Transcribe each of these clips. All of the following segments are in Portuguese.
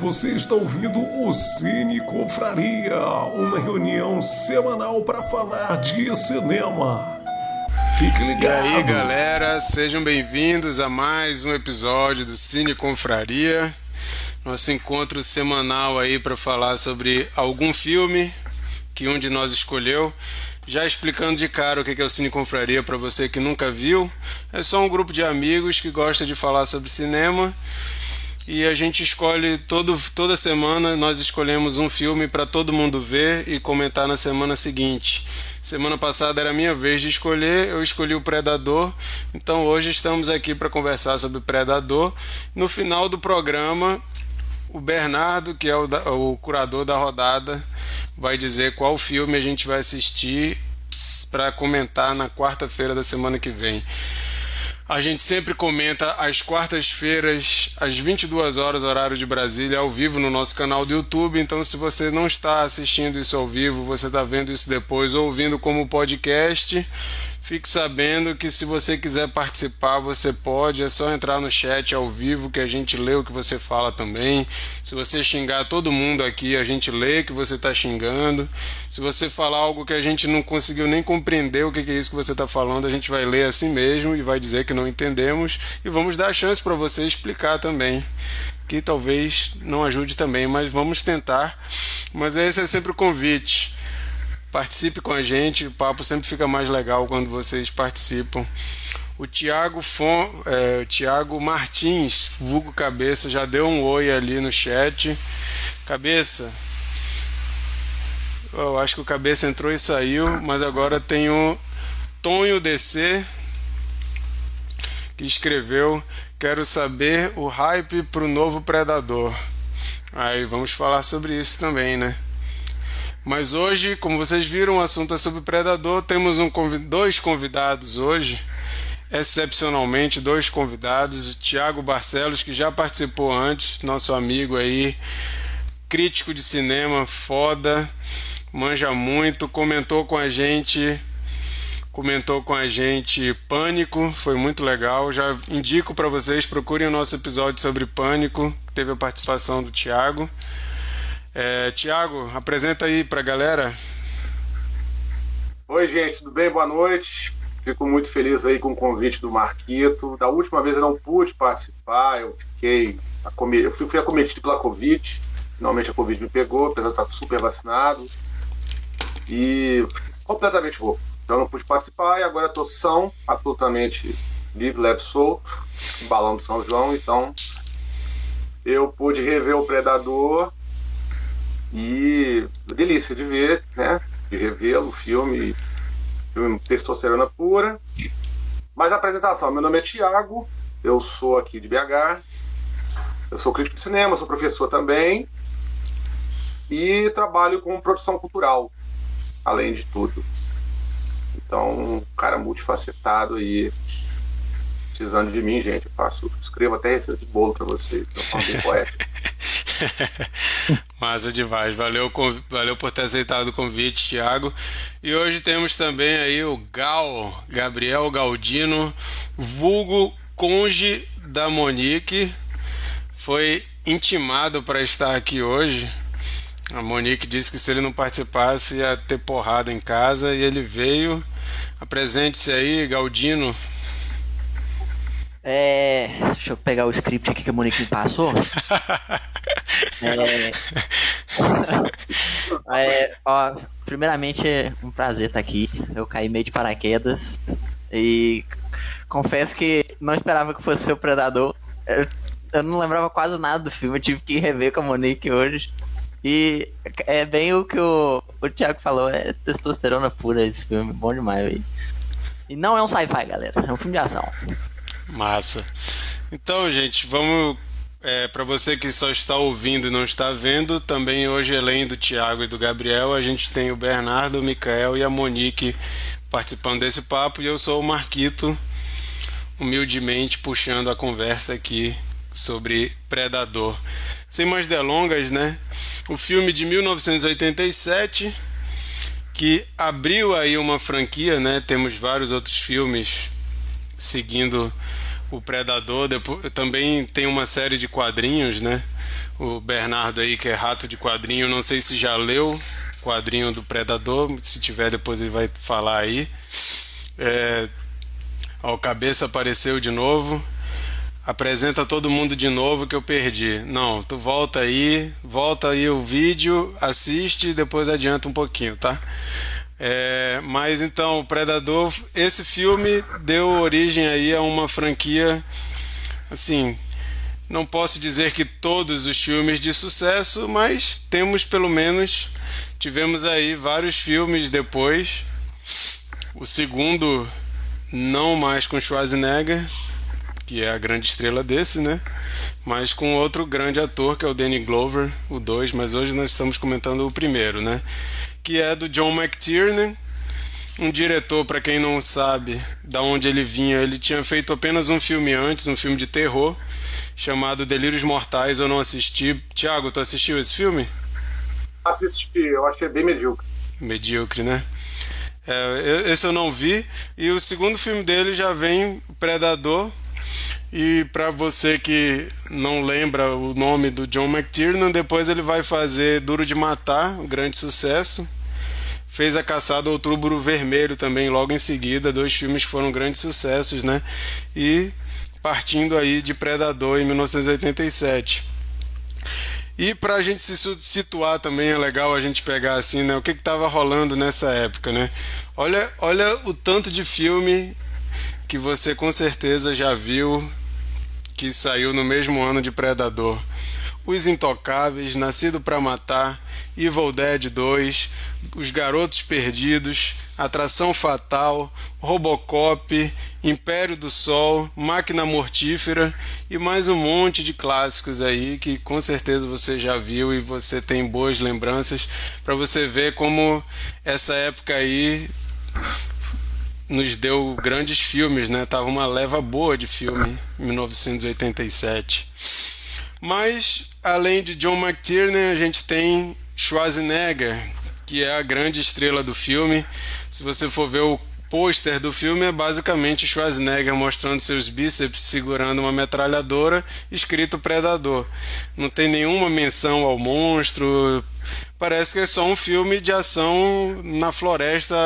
Você está ouvindo o Cine Confraria, uma reunião semanal para falar de cinema. Fique ligado. E aí, galera, sejam bem-vindos a mais um episódio do Cine Confraria. Nosso encontro semanal aí para falar sobre algum filme que um de nós escolheu. Já explicando de cara o que é o Cine Confraria para você que nunca viu, é só um grupo de amigos que gosta de falar sobre cinema e a gente escolhe todo, toda semana nós escolhemos um filme para todo mundo ver e comentar na semana seguinte. Semana passada era minha vez de escolher, eu escolhi o Predador, então hoje estamos aqui para conversar sobre Predador. No final do programa, o Bernardo, que é o, o curador da rodada, vai dizer qual filme a gente vai assistir para comentar na quarta-feira da semana que vem. A gente sempre comenta às quartas-feiras, às 22 horas, horário de Brasília, ao vivo no nosso canal do YouTube. Então, se você não está assistindo isso ao vivo, você está vendo isso depois, ouvindo como podcast, Fique sabendo que se você quiser participar, você pode, é só entrar no chat ao vivo que a gente lê o que você fala também. Se você xingar todo mundo aqui, a gente lê que você está xingando. Se você falar algo que a gente não conseguiu nem compreender o que é isso que você está falando, a gente vai ler assim mesmo e vai dizer que não entendemos e vamos dar a chance para você explicar também que talvez não ajude também, mas vamos tentar. Mas esse é sempre o convite. Participe com a gente, o papo sempre fica mais legal quando vocês participam. O Tiago é, Martins, vulgo Cabeça, já deu um oi ali no chat. Cabeça, eu acho que o Cabeça entrou e saiu, mas agora tem o Tonho DC, que escreveu: Quero saber o hype pro novo Predador. Aí vamos falar sobre isso também, né? Mas hoje, como vocês viram, o assunto é sobre Predador. Temos um, dois convidados hoje, excepcionalmente dois convidados. O Tiago Barcelos, que já participou antes, nosso amigo aí, crítico de cinema, foda, manja muito, comentou com a gente comentou com a gente Pânico, foi muito legal. Já indico para vocês, procurem o nosso episódio sobre Pânico, que teve a participação do Tiago. É, Tiago, apresenta aí para a galera. Oi, gente, tudo bem? Boa noite. Fico muito feliz aí com o convite do Marquito. Da última vez eu não pude participar, eu fiquei eu fui, acometido pela Covid. Finalmente a Covid me pegou, apesar de estar super vacinado. E completamente rouco. Então não pude participar e agora estou são, absolutamente livre, leve, solto, balão do São João. Então eu pude rever o Predador e delícia de ver, né? De revê-lo, filme, filme testosterona pura. Mas a apresentação, meu nome é Tiago, eu sou aqui de BH, eu sou crítico de cinema, sou professor também e trabalho com produção cultural, além de tudo. Então, um cara multifacetado aí, precisando de mim, gente. Eu faço, escrevo até receita de bolo para vocês, bem poético. Massa demais. Valeu, valeu por ter aceitado o convite, Thiago. E hoje temos também aí o Gal, Gabriel Galdino, vulgo conge da Monique. Foi intimado para estar aqui hoje. A Monique disse que se ele não participasse ia ter porrada em casa e ele veio. Apresente-se aí, Galdino. É, deixa eu pegar o script aqui que a Monique me passou. é, é, ó, primeiramente é um prazer estar aqui. Eu caí meio de paraquedas e confesso que não esperava que fosse o Predador. Eu, eu não lembrava quase nada do filme, eu tive que rever com a Monique hoje. E é bem o que o, o Thiago falou, é testosterona pura esse filme, bom demais, véio. E não é um sci-fi, galera, é um filme de ação. Massa. Então, gente, vamos. É, para você que só está ouvindo e não está vendo, também hoje, além do Tiago e do Gabriel, a gente tem o Bernardo, o Micael e a Monique participando desse papo. E eu sou o Marquito, humildemente puxando a conversa aqui sobre Predador. Sem mais delongas, né? O filme de 1987 que abriu aí uma franquia, né? Temos vários outros filmes seguindo o Predador. Depois, também tem uma série de quadrinhos, né? o Bernardo aí, que é rato de quadrinho, não sei se já leu quadrinho do Predador, se tiver depois ele vai falar aí. É, ó, o cabeça apareceu de novo. Apresenta todo mundo de novo que eu perdi. Não, tu volta aí, volta aí o vídeo, assiste e depois adianta um pouquinho, tá? É, mas então, o Predador, esse filme deu origem aí a uma franquia, assim, não posso dizer que todos os filmes de sucesso, mas temos pelo menos, tivemos aí vários filmes depois. O segundo, não mais com Schwarzenegger, que é a grande estrela desse, né? Mas com outro grande ator, que é o Danny Glover, o 2, mas hoje nós estamos comentando o primeiro, né? Que é do John McTiernan, um diretor, para quem não sabe da onde ele vinha, ele tinha feito apenas um filme antes, um filme de terror, chamado Delírios Mortais, eu não assisti. Tiago, tu assistiu esse filme? Assisti, eu achei bem medíocre. Medíocre, né? É, esse eu não vi. E o segundo filme dele já vem Predador. E para você que não lembra o nome do John McTiernan, depois ele vai fazer Duro de Matar, um grande sucesso fez a Caçada Outubro Vermelho também logo em seguida, dois filmes que foram grandes sucessos, né? E partindo aí de Predador em 1987. E para a gente se situar também é legal a gente pegar assim, né? O que estava rolando nessa época, né? Olha, olha o tanto de filme que você com certeza já viu que saiu no mesmo ano de Predador. Os Intocáveis, Nascido para Matar, Evil Dead 2, Os Garotos Perdidos, Atração Fatal, Robocop, Império do Sol, Máquina Mortífera e mais um monte de clássicos aí que com certeza você já viu e você tem boas lembranças para você ver como essa época aí nos deu grandes filmes, né? Tava uma leva boa de filme em 1987. Mas, além de John McTiernan, a gente tem Schwarzenegger, que é a grande estrela do filme. Se você for ver o pôster do filme, é basicamente Schwarzenegger mostrando seus bíceps segurando uma metralhadora, escrito Predador. Não tem nenhuma menção ao monstro. Parece que é só um filme de ação na floresta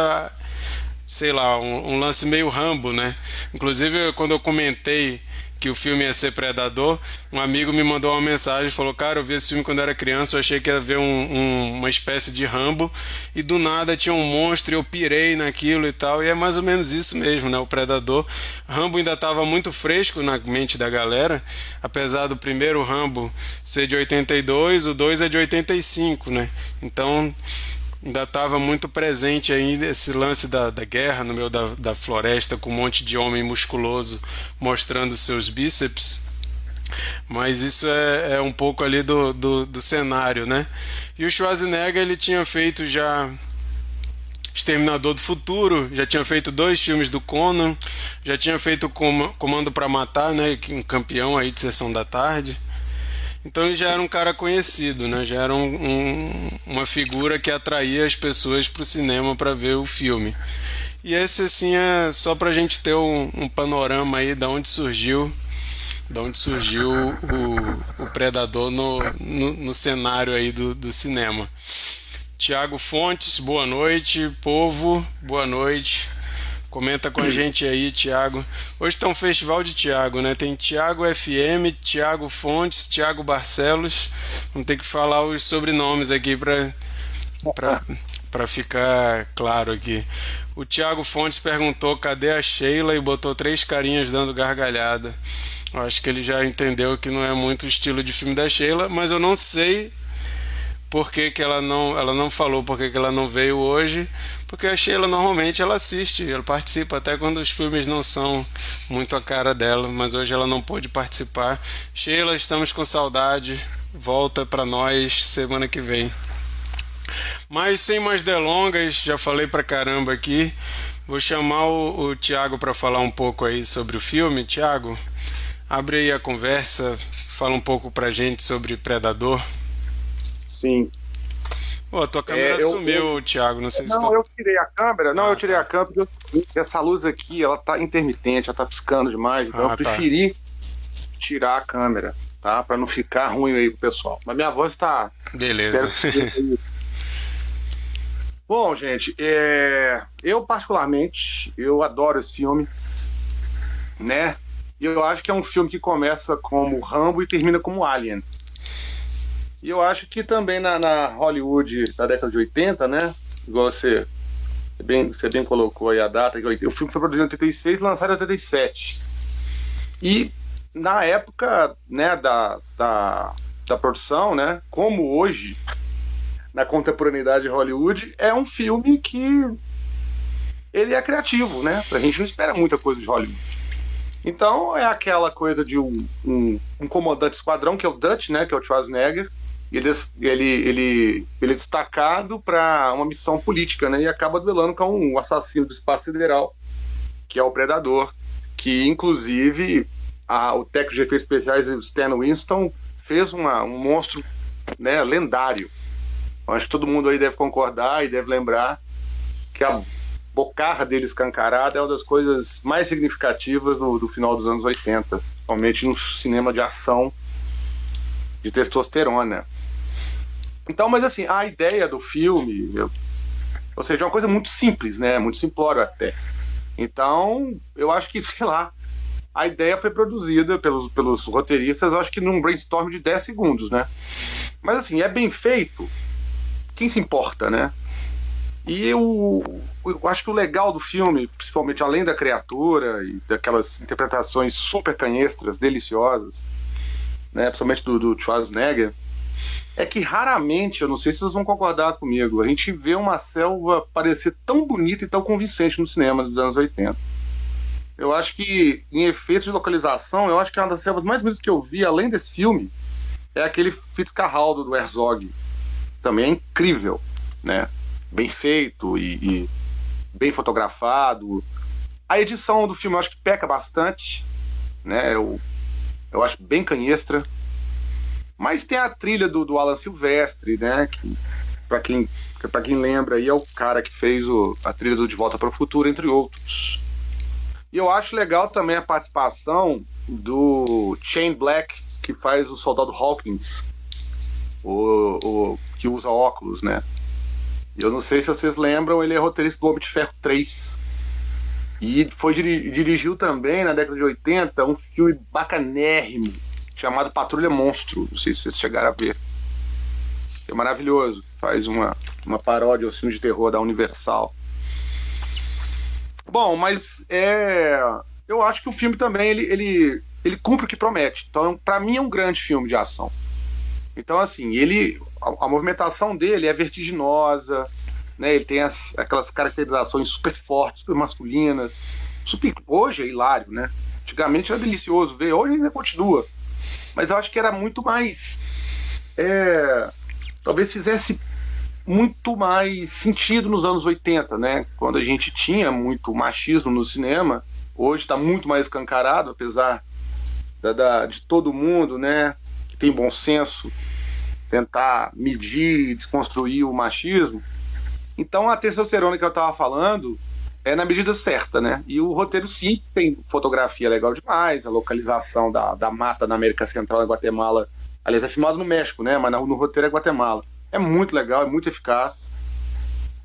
sei lá, um, um, lance meio Rambo, né? Inclusive, quando eu comentei que o filme ia ser Predador, um amigo me mandou uma mensagem falou: Cara, eu vi esse filme quando era criança, eu achei que ia ver um, um, uma espécie de Rambo, e do nada tinha um monstro e eu pirei naquilo e tal, e é mais ou menos isso mesmo, né? O Predador. Rambo ainda estava muito fresco na mente da galera, apesar do primeiro Rambo ser de 82, o 2 é de 85, né? Então ainda estava muito presente ainda esse lance da, da guerra no meio da, da floresta com um monte de homem musculoso mostrando seus bíceps mas isso é, é um pouco ali do, do, do, cenário, né? E o Schwarzenegger ele tinha feito já Exterminador do Futuro, já tinha feito dois filmes do Conan, já tinha feito Comando para Matar, né? Um campeão aí de sessão da tarde. Então ele já era um cara conhecido, né? Já era um, um, uma figura que atraía as pessoas para o cinema para ver o filme. E esse assim é só para a gente ter um, um, panorama aí da onde surgiu, da onde surgiu o, o Predador no, no, no, cenário aí do, do cinema. Tiago Fontes, boa noite, povo, boa noite. Comenta com a gente aí, Tiago. Hoje tem um festival de Tiago, né? Tem Tiago FM, Tiago Fontes, Tiago Barcelos. Vamos ter que falar os sobrenomes aqui para para ficar claro aqui. O Tiago Fontes perguntou cadê a Sheila e botou três carinhas dando gargalhada. Eu acho que ele já entendeu que não é muito o estilo de filme da Sheila, mas eu não sei por que, que ela não ela não falou por que, que ela não veio hoje porque a Sheila normalmente ela assiste ela participa até quando os filmes não são muito a cara dela mas hoje ela não pôde participar. Sheila estamos com saudade. Volta para nós semana que vem. Mas sem mais delongas já falei pra caramba aqui. Vou chamar o, o Tiago para falar um pouco aí sobre o filme. Tiago abre aí a conversa fala um pouco pra gente sobre Predador. Sim. Pô, tua câmera é, sumiu, eu, Thiago. Não sei não, se. Não, eu tirei a câmera. Não, ah, eu tirei tá. a câmera porque essa luz aqui, ela tá intermitente, ela tá piscando demais. Então ah, eu tá. preferi tá. tirar a câmera. tá? Para não ficar ruim aí pro pessoal. Mas minha voz tá. Beleza. Bom, gente, é... eu particularmente, eu adoro esse filme, né? E eu acho que é um filme que começa como Rambo e termina como Alien. E eu acho que também na, na Hollywood da década de 80, né? Igual você bem, você bem colocou aí a data, o filme foi produzido em 86 e lançado em 87. E na época né, da, da, da produção, né, como hoje, na contemporaneidade de Hollywood, é um filme que ele é criativo, né? A gente não espera muita coisa de Hollywood. Então é aquela coisa de um, um, um comandante esquadrão, que é o Dutch, né? Que é o Schwarzenegger. Ele, ele, ele, ele é destacado para uma missão política, né? E acaba duelando com um assassino do espaço sideral, que é o Predador, que inclusive a, o técnico de efeitos especiais, o Stan Winston, fez uma, um monstro né, lendário. Acho que todo mundo aí deve concordar e deve lembrar que a bocarra dele escancarada é uma das coisas mais significativas do, do final dos anos 80, principalmente no cinema de ação de testosterona. Então, mas assim, a ideia do filme, eu, ou seja, é uma coisa muito simples, né? Muito simplório até. Então, eu acho que, sei lá, a ideia foi produzida pelos, pelos roteiristas, acho que num brainstorm de 10 segundos, né? Mas assim, é bem feito, quem se importa, né? E eu, eu acho que o legal do filme, principalmente além da criatura e daquelas interpretações super canhestras, deliciosas, né, principalmente do, do Schwarzenegger, é que raramente, eu não sei se vocês vão concordar comigo, a gente vê uma selva parecer tão bonita e tão convincente no cinema dos anos 80. Eu acho que, em efeitos de localização, eu acho que uma das selvas mais bonitas que eu vi, além desse filme, é aquele Fitzcarraldo do Herzog. Também é incrível, né? Bem feito e, e bem fotografado. A edição do filme eu acho que peca bastante, né? Eu, eu acho bem canhestra. Mas tem a trilha do, do Alan Silvestre, né? Que, para quem, pra quem lembra, aí é o cara que fez o, a trilha do De Volta para o Futuro, entre outros. E eu acho legal também a participação do Shane Black, que faz o soldado Hawkins, o, o que usa óculos, né? Eu não sei se vocês lembram, ele é roteirista do Homem de Ferro 3. E foi dirigiu também, na década de 80, um filme bacanérrimo chamado Patrulha Monstro. Não sei se vocês chegaram a ver. É maravilhoso. Faz uma, uma paródia ao filme de terror da Universal. Bom, mas é, eu acho que o filme também ele, ele, ele cumpre o que promete. Então, para mim é um grande filme de ação. Então, assim, ele a, a movimentação dele é vertiginosa, né? Ele tem as, aquelas caracterizações super fortes, super masculinas. Super, hoje é hilário, né? Antigamente era delicioso ver, hoje ainda continua. Mas eu acho que era muito mais. É, talvez fizesse muito mais sentido nos anos 80, né? Quando a gente tinha muito machismo no cinema, hoje está muito mais escancarado, apesar da, da, de todo mundo, né? Que tem bom senso, tentar medir e desconstruir o machismo. Então a testosterona que eu estava falando é na medida certa, né? E o roteiro sim tem fotografia legal demais, a localização da, da mata na América Central, em Guatemala. Aliás, é filmado no México, né? Mas no, no roteiro é Guatemala. É muito legal, é muito eficaz.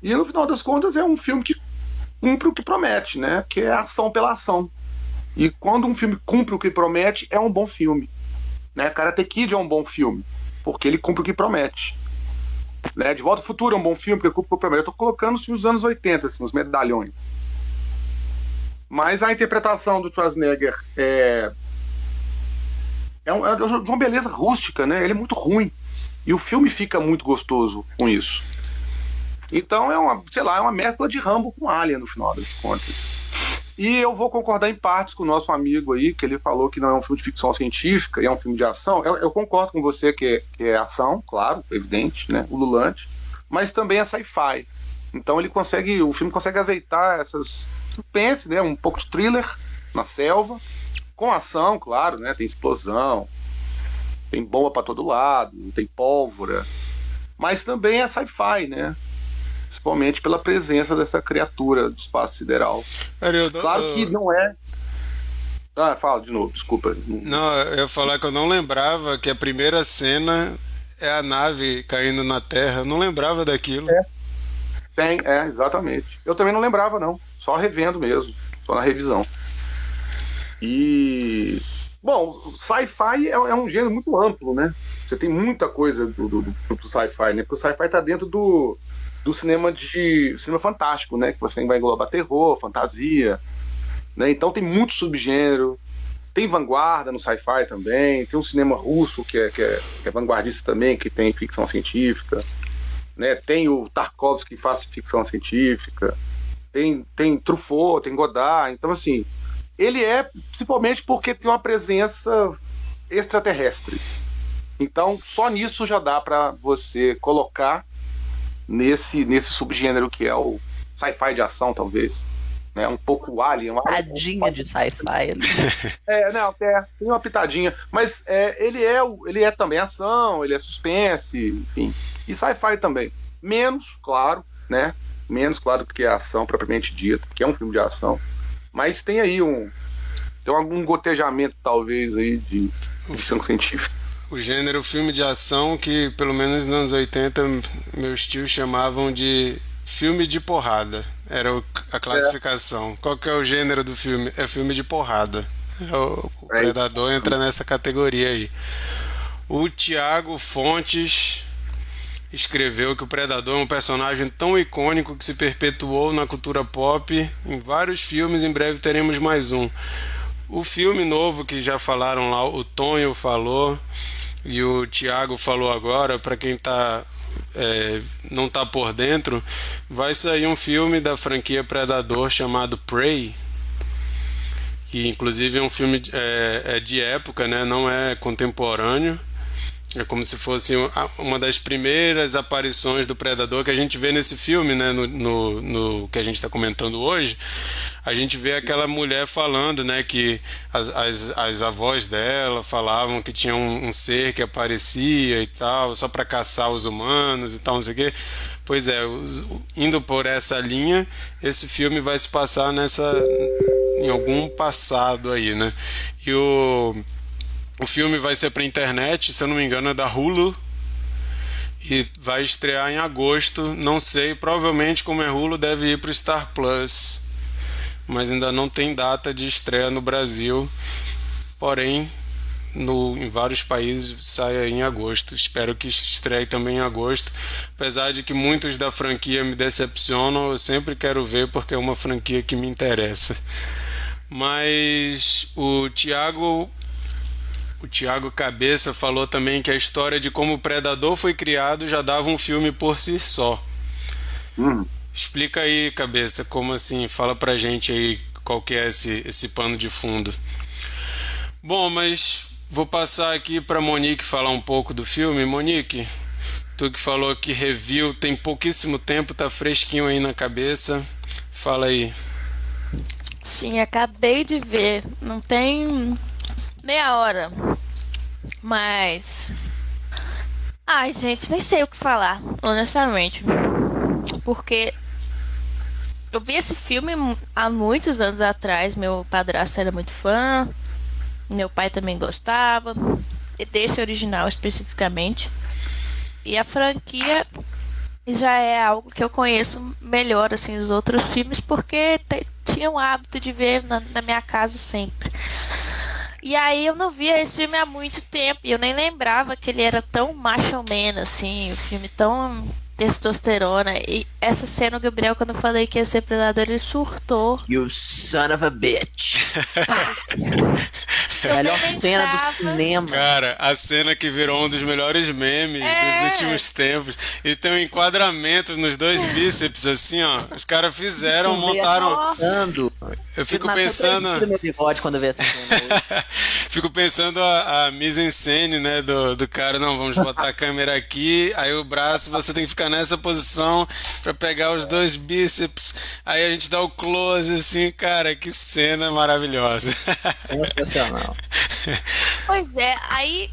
E no final das contas é um filme que cumpre o que promete, né? Que é ação pela ação. E quando um filme cumpre o que promete, é um bom filme. Né? Karate Kid é um bom filme, porque ele cumpre o que promete. Né? De Volta ao Futuro é um bom filme, porque cumpre o promete. Eu tô colocando os filmes dos anos 80, assim, os medalhões. Mas a interpretação do Schwarzenegger é, é, um, é uma beleza rústica, né? Ele é muito ruim. E o filme fica muito gostoso com isso. Então é uma, sei lá, é uma mescla de Rambo com Alien no final das contas. E eu vou concordar em partes com o nosso amigo aí, que ele falou que não é um filme de ficção científica, é um filme de ação. Eu, eu concordo com você que é, que é ação, claro, evidente, né? Ululante. Mas também é sci-fi. Então ele consegue, o filme consegue azeitar essas suspense, né? Um pouco de thriller na selva, com ação, claro, né? Tem explosão, tem bomba para todo lado, tem pólvora, mas também é sci-fi, né? Principalmente pela presença dessa criatura do espaço sideral. Claro que não é. Ah, fala de novo, desculpa. Não, eu ia falar que eu não lembrava que a primeira cena é a nave caindo na Terra. Eu não lembrava daquilo. É. Tem, é, exatamente. Eu também não lembrava, não. Só revendo mesmo. Só na revisão. E. Bom, sci-fi é, é, um gênero muito amplo, né? Você tem muita coisa do, do, do, do sci-fi, né? Porque o sci-fi tá dentro do, do cinema de. cinema fantástico, né? Que você vai englobar terror, fantasia. Né? Então tem muito subgênero. Tem vanguarda no sci-fi também. Tem um cinema russo que é, que, é, que é vanguardista também, que tem ficção científica. Né? Tem o Tarkovsky que faz ficção científica. Tem, tem Truffaut, tem Godard. Então, assim, ele é principalmente porque tem uma presença extraterrestre. Então, só nisso já dá para você colocar nesse, nesse subgênero que é o sci-fi de ação, talvez. Né? Um pouco alien. Uma pitadinha de sci-fi. é, não, é, tem uma pitadinha. Mas é, ele, é, ele é também ação, ele é suspense, enfim. E sci-fi também. Menos, claro, né? Menos, claro, do que a ação propriamente dita, que é um filme de ação. Mas tem aí um. Tem algum gotejamento, talvez, aí, de ficção científica o gênero filme de ação que, pelo menos nos anos 80, meus tios chamavam de filme de porrada. Era a classificação. É. Qual que é o gênero do filme? É filme de porrada. É o, o é. Predador entra nessa categoria aí. O Tiago Fontes escreveu que o Predador é um personagem tão icônico que se perpetuou na cultura pop em vários filmes. Em breve teremos mais um. O filme novo que já falaram lá, o Tonho falou e o Thiago falou agora, para quem tá, é, não está por dentro, vai sair um filme da franquia Predador chamado Prey, que inclusive é um filme é, é de época, né? não é contemporâneo. É como se fosse uma das primeiras aparições do Predador que a gente vê nesse filme, né? No, no, no que a gente está comentando hoje. A gente vê aquela mulher falando, né? Que as, as, as avós dela falavam que tinha um, um ser que aparecia e tal, só para caçar os humanos e tal, não sei o quê. Pois é, indo por essa linha, esse filme vai se passar nessa. em algum passado aí, né? E o o filme vai ser para internet, se eu não me engano, é da Hulu. E vai estrear em agosto. Não sei, provavelmente, como é Hulu, deve ir para o Star Plus. Mas ainda não tem data de estreia no Brasil. Porém, no, em vários países sai em agosto. Espero que estreie também em agosto. Apesar de que muitos da franquia me decepcionam, eu sempre quero ver porque é uma franquia que me interessa. Mas o Thiago o Tiago Cabeça falou também que a história de como o Predador foi criado já dava um filme por si só. Hum. Explica aí, Cabeça, como assim? Fala pra gente aí qual que é esse, esse pano de fundo. Bom, mas vou passar aqui para Monique falar um pouco do filme. Monique, tu que falou que review tem pouquíssimo tempo, tá fresquinho aí na cabeça. Fala aí. Sim, acabei de ver. Não tem meia hora. Mas. Ai, gente, nem sei o que falar, honestamente. Porque eu vi esse filme há muitos anos atrás. Meu padrasto era muito fã. Meu pai também gostava. Desse original especificamente. E a franquia já é algo que eu conheço melhor, assim, os outros filmes, porque tinha o hábito de ver na, na minha casa sempre. E aí eu não via esse filme há muito tempo e eu nem lembrava que ele era tão macho man, assim, o um filme tão testosterona. E essa cena, o Gabriel, quando eu falei que ia ser predador, ele surtou. You son of a bitch. Melhor cena do cinema. Cara, a cena que virou um dos melhores memes é. dos últimos tempos. E tem um enquadramento nos dois bíceps, assim, ó. Os caras fizeram, montaram. Eu fico pensando. Meu bigode quando eu essa cena. fico pensando a, a mise en scène, né, do, do cara. Não, vamos botar a câmera aqui, aí o braço você tem que ficar nessa posição para pegar os dois bíceps. Aí a gente dá o close, assim, cara, que cena maravilhosa. Sensacional. Pois é, aí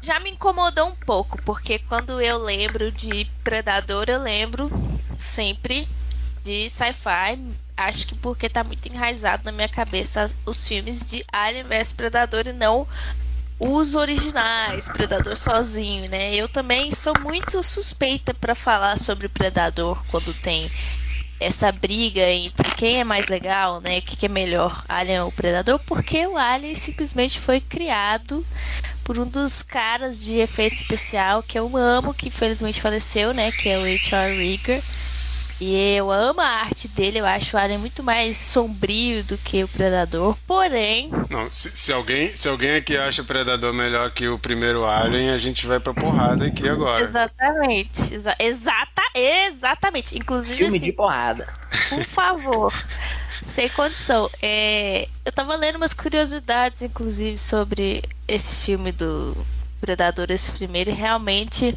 já me incomodou um pouco, porque quando eu lembro de Predador, eu lembro sempre de sci-fi acho que porque tá muito enraizado na minha cabeça os filmes de Alien vs Predador e não os originais, Predador sozinho, né? Eu também sou muito suspeita para falar sobre Predador quando tem essa briga entre quem é mais legal, né? O que, que é melhor, Alien ou Predador, porque o Alien simplesmente foi criado por um dos caras de efeito especial que eu amo, que infelizmente faleceu, né? Que é o H.R. Rigger. E eu amo a arte dele, eu acho o Alien muito mais sombrio do que o Predador. Porém. Não, se, se alguém, se alguém aqui acha o Predador melhor que o primeiro Alien, a gente vai pra porrada aqui agora. Exatamente. Exa exata, exatamente. Inclusive. Filme assim, de porrada. Por favor. sem condição. É, eu tava lendo umas curiosidades, inclusive, sobre esse filme do Predador, esse primeiro, e realmente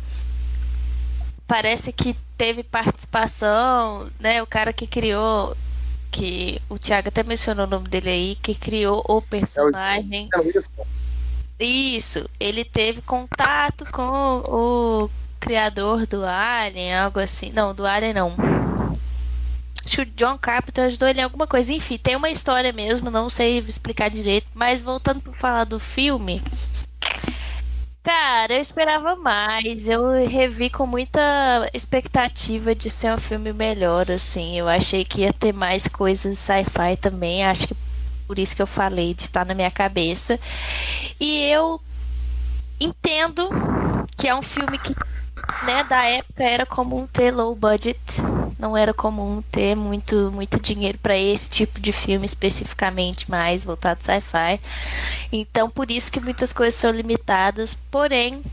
parece que teve participação, né? O cara que criou, que o Thiago até mencionou o nome dele aí, que criou o personagem. Isso, ele teve contato com o criador do Alien, algo assim. Não, do Alien não. Acho que o John Carpenter ajudou ele em alguma coisa. Enfim, tem uma história mesmo, não sei explicar direito. Mas voltando para falar do filme, Cara, eu esperava mais. Eu revi com muita expectativa de ser um filme melhor, assim. Eu achei que ia ter mais coisas sci-fi também. Acho que por isso que eu falei de estar na minha cabeça. E eu entendo que é um filme que, né, da época era comum ter low budget não era comum ter muito, muito dinheiro para esse tipo de filme especificamente mais voltado sci-fi. Então, por isso que muitas coisas são limitadas, porém,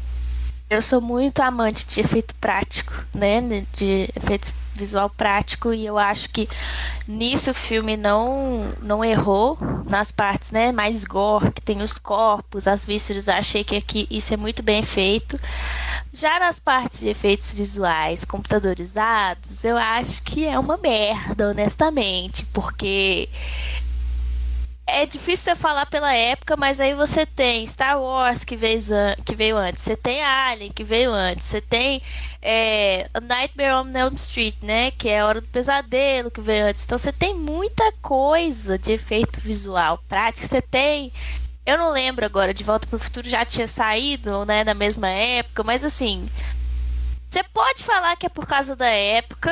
eu sou muito amante de efeito prático, né? De efeitos visual prático e eu acho que nisso o filme não não errou nas partes, né, mais gore, que tem os corpos, as vísceras, achei que aqui isso é muito bem feito. Já nas partes de efeitos visuais computadorizados, eu acho que é uma merda, honestamente, porque é difícil você falar pela época, mas aí você tem Star Wars que veio, que veio antes, você tem Alien que veio antes, você tem é, Nightmare on Elm Street, né? Que é a Hora do Pesadelo que veio antes. Então você tem muita coisa de efeito visual prático. Você tem eu não lembro agora, De Volta para o Futuro já tinha saído, né, na mesma época, mas assim, você pode falar que é por causa da época,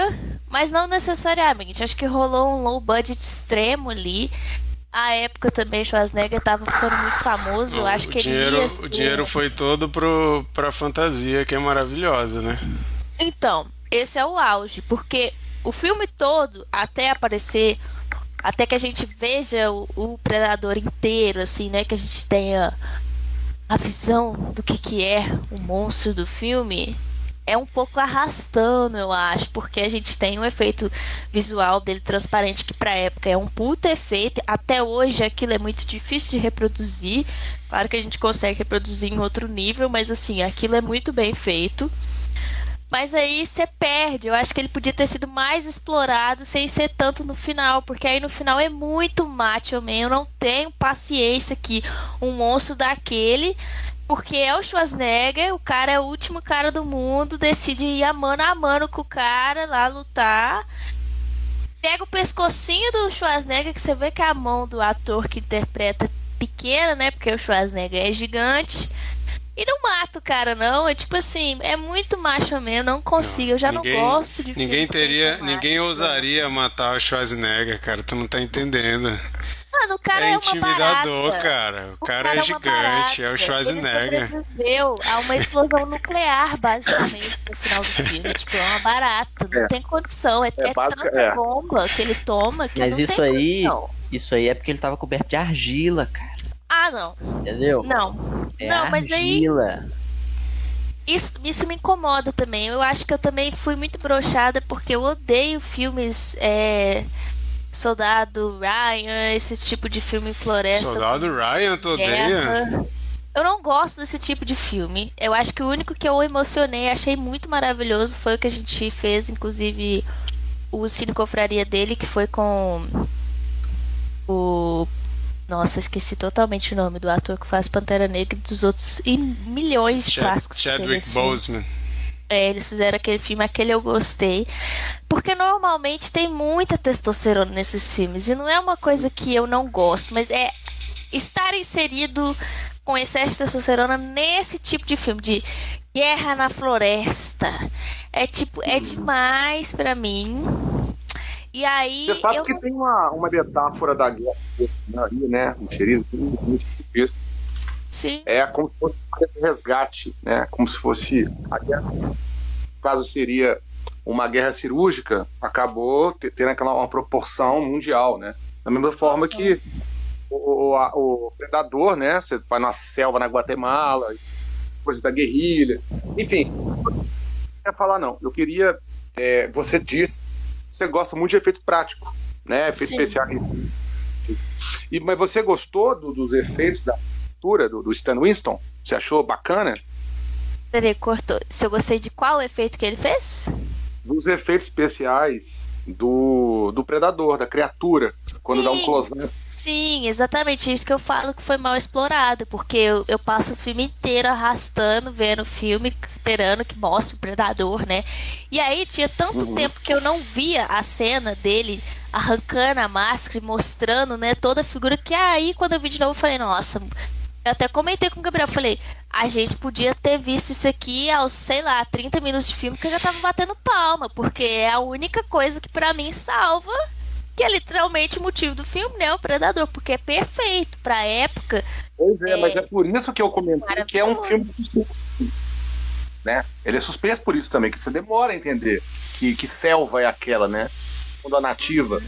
mas não necessariamente. Acho que rolou um low budget extremo ali. A época também Schwarzenegger estava ficando muito famoso. eu acho que dinheiro, ele ser... O dinheiro foi todo pro, pra fantasia, que é maravilhosa, né? Então, esse é o auge, porque o filme todo, até aparecer até que a gente veja o, o, predador inteiro, assim, né? Que a gente tenha a visão do que, que é o monstro do filme. É um pouco arrastando, eu acho, porque a gente tem um efeito visual dele transparente que pra época é um puta efeito. Até hoje aquilo é muito difícil de reproduzir. Claro que a gente consegue reproduzir em outro nível, mas assim, aquilo é muito bem feito. Mas aí você perde. Eu acho que ele podia ter sido mais explorado sem ser tanto no final. Porque aí no final é muito macho man. Eu não tenho paciência que um monstro daquele. Porque é o Schwarzenegger, o cara é o último cara do mundo, decide ir a mano a mano com o cara lá lutar. Pega o pescocinho do Schwarzenegger, que você vê que a mão do ator que interpreta é pequena, né? Porque o Schwarzenegger é gigante e não mata o cara, não. É tipo assim, é muito macho mesmo, não consigo. eu já ninguém, não gosto de Ninguém teria. Ninguém ousaria matar o Schwarzenegger, cara. Tu não tá entendendo. Mano, o cara é, é intimidador, cara. O, o cara, cara, é gigante, é o Schwarzenegger. Ele sobreviveu a uma explosão nuclear, basicamente, no final do filme. Tipo, é uma barata. Não é. tem condição. É, é, é tanta é. bomba que ele toma que Mas não isso tem aí. Condição. Isso aí é porque ele tava coberto de argila, cara. Ah, não. Entendeu? Não. É não, mas aí. argila. Isso, isso me incomoda também. Eu acho que eu também fui muito brochada porque eu odeio filmes. É, Soldado Ryan, esse tipo de filme floresta. Soldado Ryan, tu odeia? Eu não gosto desse tipo de filme. Eu acho que o único que eu emocionei, achei muito maravilhoso, foi o que a gente fez, inclusive o Cine Confraria dele, que foi com o nossa, eu esqueci totalmente o nome do ator que faz Pantera Negra e dos outros e milhões de Ch clássicos. Chadwick Boseman. É, eles fizeram aquele filme, aquele eu gostei. Porque normalmente tem muita testosterona nesses filmes. E não é uma coisa que eu não gosto, mas é estar inserido com excesso de testosterona nesse tipo de filme, de guerra na floresta. É tipo, é demais para mim. E aí. Você sabe eu... que tem uma, uma metáfora da guerra né? Inserida, muito difícil. Sim. É como se fosse um resgate, né? Como se fosse a guerra. No caso seria uma guerra cirúrgica, acabou tendo aquela uma proporção mundial, né? Da mesma forma que o, o, o predador, né? Você vai na selva na Guatemala, coisa da guerrilha, enfim. Não queria falar não. Eu queria, é, você disse, você gosta muito de efeito prático, né? Efeito Sim. especial. E mas você gostou do- dos efeitos da altura do, do Stan Winston? Você achou bacana? Peraí, cortou. Se eu gostei de qual efeito que ele fez? Dos efeitos especiais do, do predador, da criatura, quando dá um Sim, close-up. Sim, exatamente isso que eu falo que foi mal explorado, porque eu, eu passo o filme inteiro arrastando, vendo o filme, esperando que mostre o predador, né? E aí tinha tanto Uhum. tempo que eu não via a cena dele arrancando a máscara e mostrando, né, toda a figura, que aí quando eu vi de novo eu falei, nossa, eu até comentei com o Gabriel, falei, a gente podia ter visto isso aqui aos, sei lá, 30 minutos de filme que eu já tava batendo palma, porque é a única coisa que pra mim salva que é literalmente o motivo do filme, né? O Predador, porque é perfeito pra época. Pois é, É. mas é por isso que eu comentei que é um filme de. Né? Ele é suspense por isso também, que você demora a entender que, que selva é aquela, né? Quando a nativa.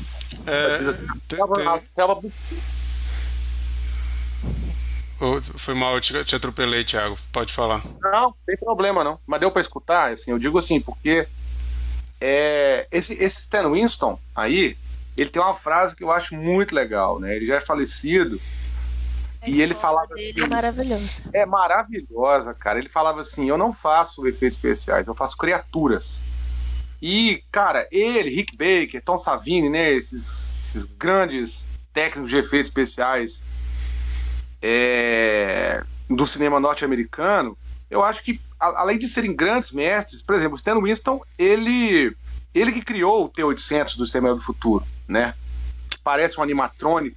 É, tem- selva, tem- a selva Ô, Foi mal, eu te, te atropelei, Thiago. Pode falar. Não, não tem problema não. Mas deu pra escutar, assim, eu digo assim, porque é, esse, esse Stan Winston aí, ele tem uma frase que eu acho muito legal, né? Ele já é falecido A e ele falava dele assim, é maravilhosa. é maravilhosa, cara. Ele falava assim: eu não faço efeitos especiais, eu faço criaturas. E, cara, ele, Rick Baker, Tom Savini, né? Esses, esses grandes técnicos de efeitos especiais é, do cinema norte-americano, eu acho que, a- além de serem grandes mestres, por exemplo, Stan Winston, ele, ele que criou o T-800 do Cinema do Futuro, né? Que parece um animatrônico.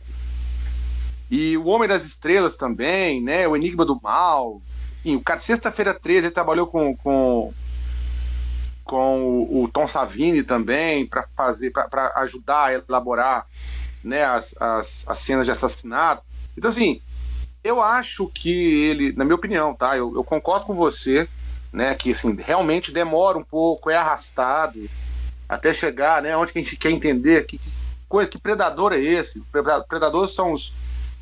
E o Homem das Estrelas também, né? O Enigma do Mal. Enfim, o cara, sexta-feira 13, ele trabalhou com, com, com o, o Tom Savini também, para fazer, para ajudar a elaborar né, as, as, as cenas de assassinato. Então, assim, eu acho que ele, na minha opinião, tá? Eu, eu concordo com você, né? Que assim, realmente demora um pouco, é arrastado até chegar, né? Onde que a gente quer entender que, que coisa, que predador é esse? Preda- Predadores são os,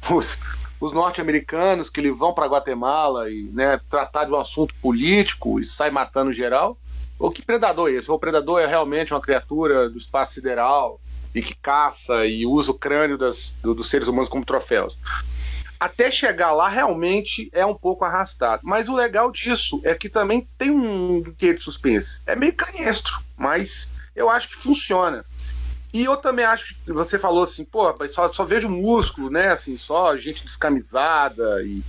os, os norte-americanos que eles vão para Guatemala e né, tratar de um assunto político e sai matando geral. Ou que predador é esse? O predador é realmente uma criatura do espaço sideral e que caça e usa o crânio das, do- dos seres humanos como troféus? Até chegar lá realmente é um pouco arrastado. Mas o legal disso é que também tem um quê de suspense. É meio canhestro, mas eu acho que funciona. E eu também acho que você falou assim, pô, mas só, só vejo músculo, né? Assim, só gente descamisada e,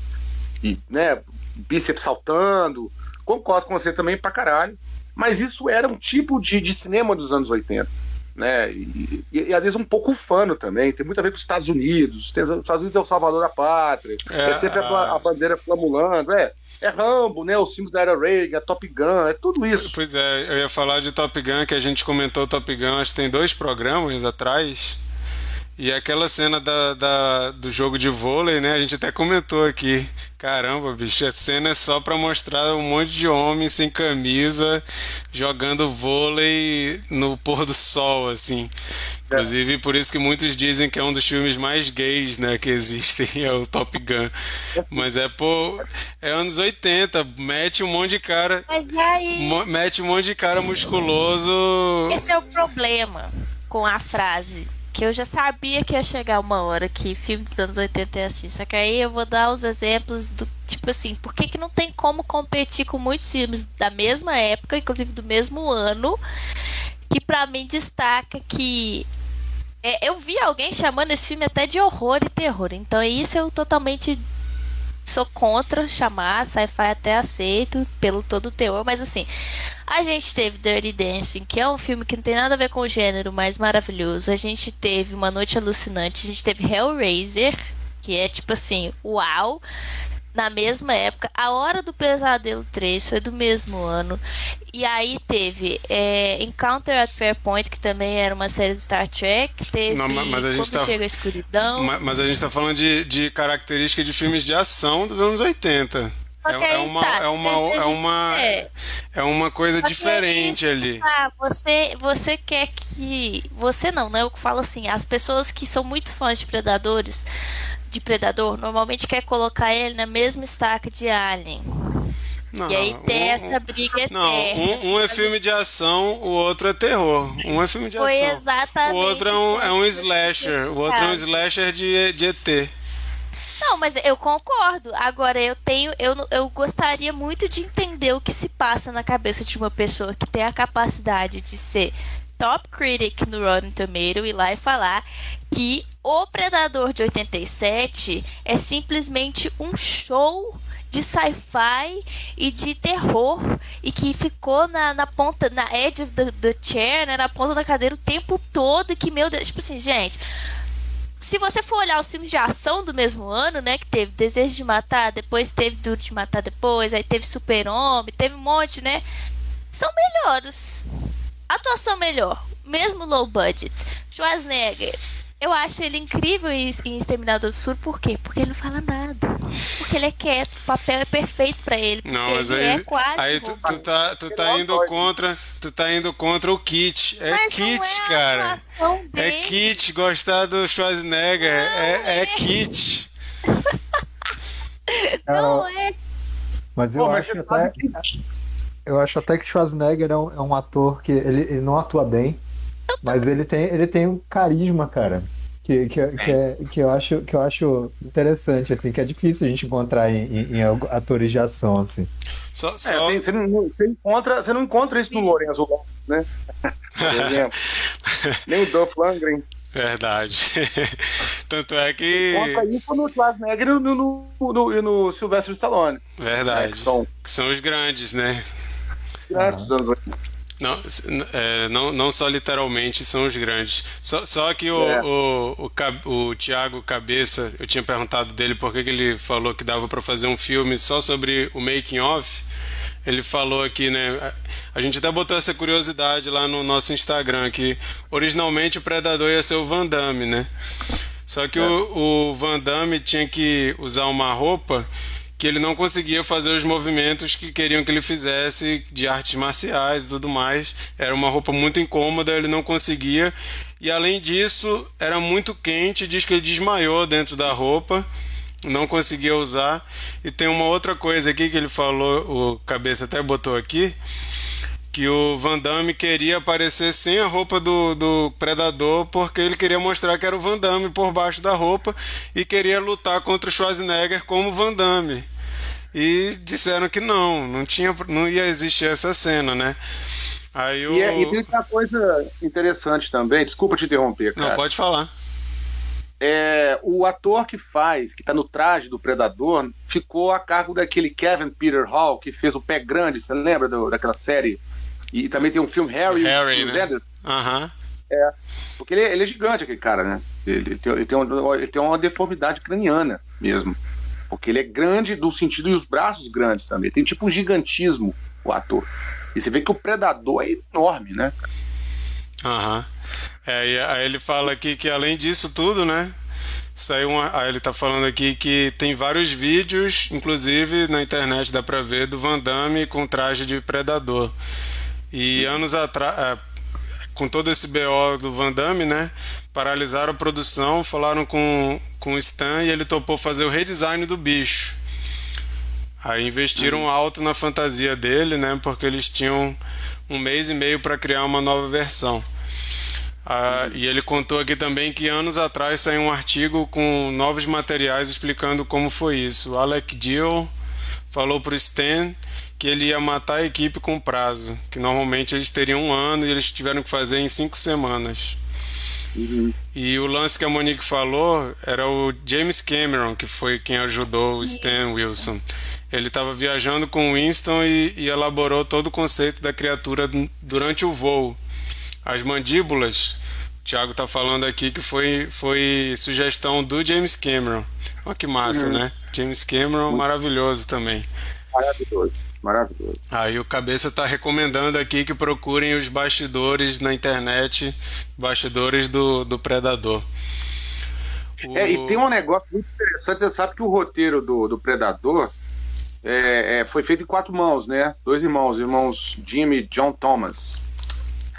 e né, bíceps saltando. Concordo com você também pra caralho. Mas isso era um tipo de, de cinema dos anos 80 né? E, e- e às vezes um pouco ufano também, tem muito a ver com os Estados Unidos. Tem- os Estados Unidos é o salvador da pátria, é, É, sempre a, a- bandeira flamulando, é, é Rambo, né? Os filmes da era Reagan, Top Gun, é tudo isso. Pois é, eu ia falar de Top Gun, que a gente comentou Top Gun, acho que tem dois programas atrás. E aquela cena da, da- do jogo de vôlei, né? A gente até comentou aqui. Caramba, bicho, a cena é só pra mostrar um monte de homem sem camisa jogando vôlei no pôr do sol, assim. Inclusive, por isso que muitos dizem que é um dos filmes mais gays, né, que existem, é o Top Gun. Mas é, pô, é anos 80, mete um monte de cara Mas aí, Mete um monte de cara musculoso. esse é o problema com a frase. Que eu já sabia que ia chegar uma hora que filme dos anos 80 é assim. Só que aí eu vou dar os exemplos do tipo assim, por que, que não tem como competir com muitos filmes da mesma época, inclusive do mesmo ano, que pra mim destaca que é, eu vi alguém chamando esse filme até de horror e terror. Então isso eu totalmente sou contra chamar, sci-fi até aceito pelo todo o teor, mas assim, a gente teve Dirty Dancing, que é um filme que não tem nada a ver com o gênero, mas maravilhoso. A gente teve Uma Noite Alucinante, a gente teve Hellraiser, que é tipo assim, uau na mesma época. A Hora do Pesadelo 3 foi do mesmo ano. E aí teve é, Encounter at Fairpoint, que também era uma série de Star Trek. Teve Não, mas a gente Quando tá- Chega a Escuridão. Ma- Mas a gente tá falando de, de características de filmes de ação dos anos 80. É, é uma, tá, é, uma, é, desejo- uma, é. é uma coisa Só que diferente é ali. Ah, você, você quer que. Você não, né? Eu falo assim, as pessoas que são muito fãs de predadores, de Predador, normalmente quer colocar ele na mesma estaca de Alien. Não, e aí tem um- essa briga eterna. Não, um, um é filme de ação, o outro é terror. Um é filme de Foi ação. exatamente. O outro é um, é um slasher. O outro é um pensava. slasher de, de ET. Não, mas eu concordo. Agora eu tenho, eu, eu gostaria muito de entender o que se passa na cabeça de uma pessoa que tem a capacidade de ser top critic no Rotten Tomato e lá e falar que o Predador de 87 é simplesmente um show de sci-fi e de terror e que ficou na, na ponta, na edge of the, chair, né, na ponta da cadeira o tempo todo que, meu Deus, tipo assim, gente, se você for olhar os filmes de ação do mesmo ano, né? Que teve Desejo de Matar, depois teve Duro de Matar depois, aí teve Super-Homem, teve um monte, né? São melhores. Atuação melhor, mesmo low budget. Schwarzenegger, eu acho ele incrível em, em Exterminador do Futuro, por quê? Porque ele não fala nada. Porque ele é quieto, o papel é perfeito pra ele. Porque Não, mas ele aí, é quase. aí tu, tu tá, tu tá indo contra, tu tá indo contra o kit. É Mas kit, não é a cara. É kit gostar do Schwarzenegger. é, é kit. Não é. Mas eu Pô, mas acho até. Eu acho até que Schwarzenegger é um, é um ator que ele, ele não atua bem, mas ele tem, ele tem um carisma, cara. Que, que, que, é, que, eu acho, que eu acho interessante, assim, que é difícil a gente encontrar em, em- em atores de ação, assim. Só, É, só... você, você não, você encontra, você não encontra isso no Lourenço Lopes, né? Por exemplo. Nem o Dolph Lundgren. Verdade. Tanto é que. Encontra isso no Schwarzenegger e no, no, no, no Sylvester Stallone. né, Verdade. que são Que são os grandes, né? Grandes dos anos 80. Não, é, não, não só literalmente são os grandes. Só, só que o, É. o, o, Ca- o Thiago Cabeça, eu tinha perguntado dele por que que ele falou que dava pra fazer um filme só sobre o making of. Ele falou aqui, né? a- gente até botou essa curiosidade lá no nosso Instagram que originalmente o Predador ia ser o Van Damme, né? Só que o, o Van Damme tinha que usar uma roupa que ele não conseguia fazer os movimentos que queriam que ele fizesse de artes marciais e tudo mais. Era uma roupa muito incômoda, ele não conseguia. E além disso, era muito quente, diz que ele desmaiou dentro da roupa, não conseguia usar. E tem uma outra coisa aqui que ele falou, o cabeça até botou aqui, que o Van Damme queria aparecer sem a roupa do, do Predador porque ele queria mostrar que era o Van Damme por baixo da roupa e queria lutar contra o Schwarzenegger como Van Damme. E disseram que não, não tinha, não ia existir essa cena, né? Aí o... E, é- e tem uma coisa interessante também, desculpa te interromper, cara. Não, pode falar. É, o ator que faz, que tá no traje do Predador, ficou a cargo daquele Kevin Peter Hall, que fez o Pé Grande, você lembra do- daquela série? E também tem um filme Harry, Harry, e os né? Anderson, Aham. porque ele, ele é gigante, aquele cara, né? Ele, tem, ele, tem um- ele tem uma deformidade craniana mesmo. Porque ele é grande do sentido e os braços grandes também. Tem tipo um gigantismo, o ator. E você vê que o Predador é enorme, né? Aham. É, e aí ele fala aqui que além disso tudo, né? Saiu uma, aí ele tá falando aqui que tem vários vídeos, inclusive na internet dá pra ver, do Van Damme com traje de predador. E anos atrás, com todo esse BO do Van Damme, né? Paralisaram a produção, falaram com, com o Stan e ele topou fazer o redesign do bicho. Aí investiram alto na fantasia dele, né? Porque eles tinham um mês e meio para criar uma nova versão. Ah, e ele contou aqui também que anos atrás saiu um artigo com novos materiais explicando como foi isso. O Alec Dill falou para o Stan que ele ia matar a equipe com prazo, que normalmente eles teriam um ano e eles tiveram que fazer em cinco semanas. Uhum. E o lance que a Monique falou era o James Cameron, que foi quem ajudou o Stan Wilson. Ele estava viajando com Winston e, e, elaborou todo o conceito da criatura durante o voo. As mandíbulas, o Thiago está falando aqui que foi, foi sugestão do James Cameron. Olha que massa, uhum. né? James Cameron, maravilhoso também. Maravilhoso. Maravilhoso. Aí o Cabeça está recomendando aqui que procurem os bastidores na internet, bastidores do, do Predador. O... É, e tem um negócio muito interessante, você sabe que o roteiro do, do Predador é, é, foi feito em quatro mãos, né? Dois irmãos, irmãos Jimmy e John Thomas.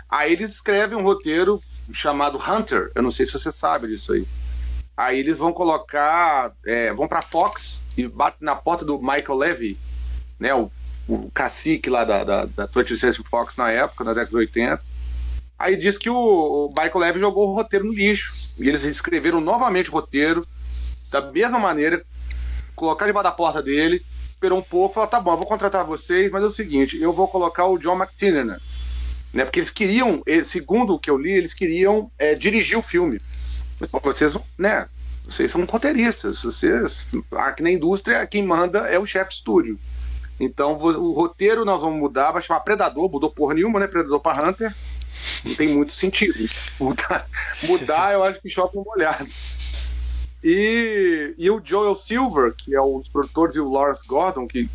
Aí eles escrevem um roteiro chamado Hunter, eu não sei se você sabe disso aí. Aí eles vão colocar, é, vão para Fox e batem na porta do Michael Levy, né? O o cacique lá da, da, da 20th Century Fox na época, na década de 80. Aí diz que o, o Michael Levy jogou o roteiro no lixo. E eles escreveram novamente o roteiro, da mesma maneira, colocaram debaixo da porta dele, esperou um pouco, falou: tá bom, eu vou contratar vocês, mas é o seguinte, eu vou colocar o John McTiernan. Né, porque eles queriam, segundo o que eu li, eles queriam é, dirigir o filme. Mas, pô, vocês, né, vocês são roteiristas, vocês, aqui na indústria, quem manda é o chefe estúdio. Então o roteiro nós vamos mudar, vai chamar Predador, mudou porra nenhuma, né? Predador para Hunter. Não tem muito sentido. Mudar, mudar eu acho que choca um molhado. E, e o Joel Silver, que é um dos produtores, e o Lawrence Gordon, que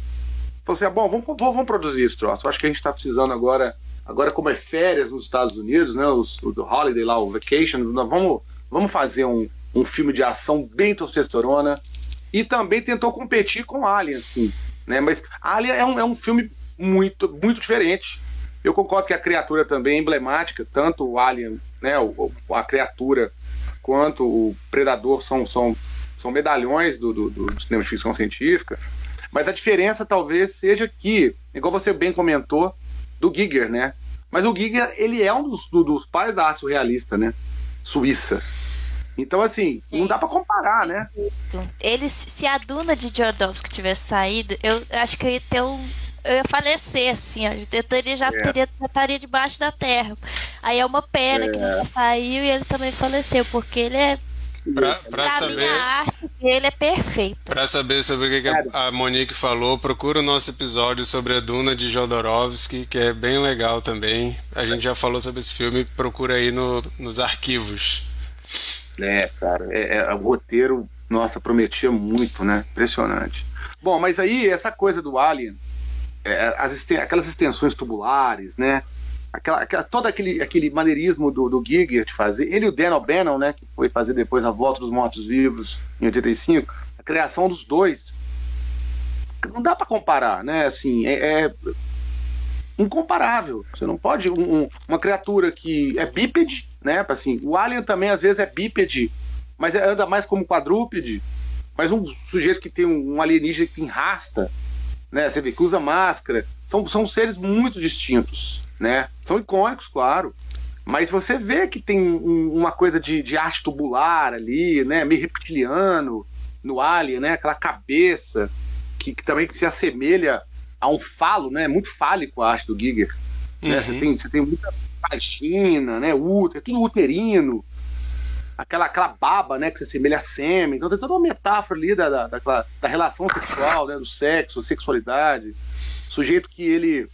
falou assim: ah, bom, vamos, vamos produzir esse troço. Acho que a gente está precisando agora, agora como é férias nos Estados Unidos, né? Os, o do Holiday lá, o Vacation, nós vamos, vamos fazer um, um filme de ação bem testosterona. E também tentou competir com Alien, assim. Né? Mas Alien é um, é um filme muito, muito diferente. Eu concordo que a criatura também é emblemática, tanto o Alien, né, o, a criatura, quanto o Predador são, são, são medalhões do, do, do cinema de ficção científica. Mas a diferença talvez seja que, igual você bem comentou, do Giger, né? Mas o Giger, ele é um dos, dos pais da arte surrealista, né? Suíça. Então, assim, não dá para comparar, né? Eles, se a Duna de Jodorowsky tivesse saído, eu acho que eu ia ter um. Eu ia falecer, assim, ó. Eu teria, já, é. teria, já estaria debaixo da terra. Aí é uma pena é. que ele saiu e ele também faleceu, porque ele é Pra, pra, pra saber. A arte dele é perfeita. Pra saber sobre o que, que a Monique falou, procura o nosso episódio sobre a Duna de Jodorowsky, que é bem legal também. A gente já falou sobre esse filme, procura aí no, nos arquivos. É, cara, é, é, o roteiro, nossa, prometia muito, né? Impressionante. Bom, mas aí essa coisa do Alien, é, as, aquelas extensões tubulares, né? Aquela, aquela, todo aquele, aquele maneirismo do, do Giger de fazer, ele e o Dan O'Bannon, né? Que foi fazer depois a Volta dos Mortos-Vivos em 85, a criação dos dois. Não dá para comparar, né? Assim, é, é incomparável. Você não pode. Um, uma criatura que é bípede, né? Assim, o alien também às vezes é bípede, mas é, anda mais como quadrúpede. Mas um sujeito que tem um, alienígena que tem rasta, né? Você vê que usa máscara. São, são seres muito distintos, né? São icônicos, claro. Mas você vê que tem um, uma coisa de, de arte tubular ali, né? Meio reptiliano no alien, né? Aquela cabeça que, que também se assemelha a um falo, né? Muito fálico a arte do Giger. Uhum. Né? Você, tem, você tem muita vagina, né? Útero, tudo uterino. Aquela, aquela baba, né? Que se assemelha a sêmen. Então tem toda uma metáfora ali da, da, da, da relação sexual, né? Do sexo, sexualidade. Sujeito que ele.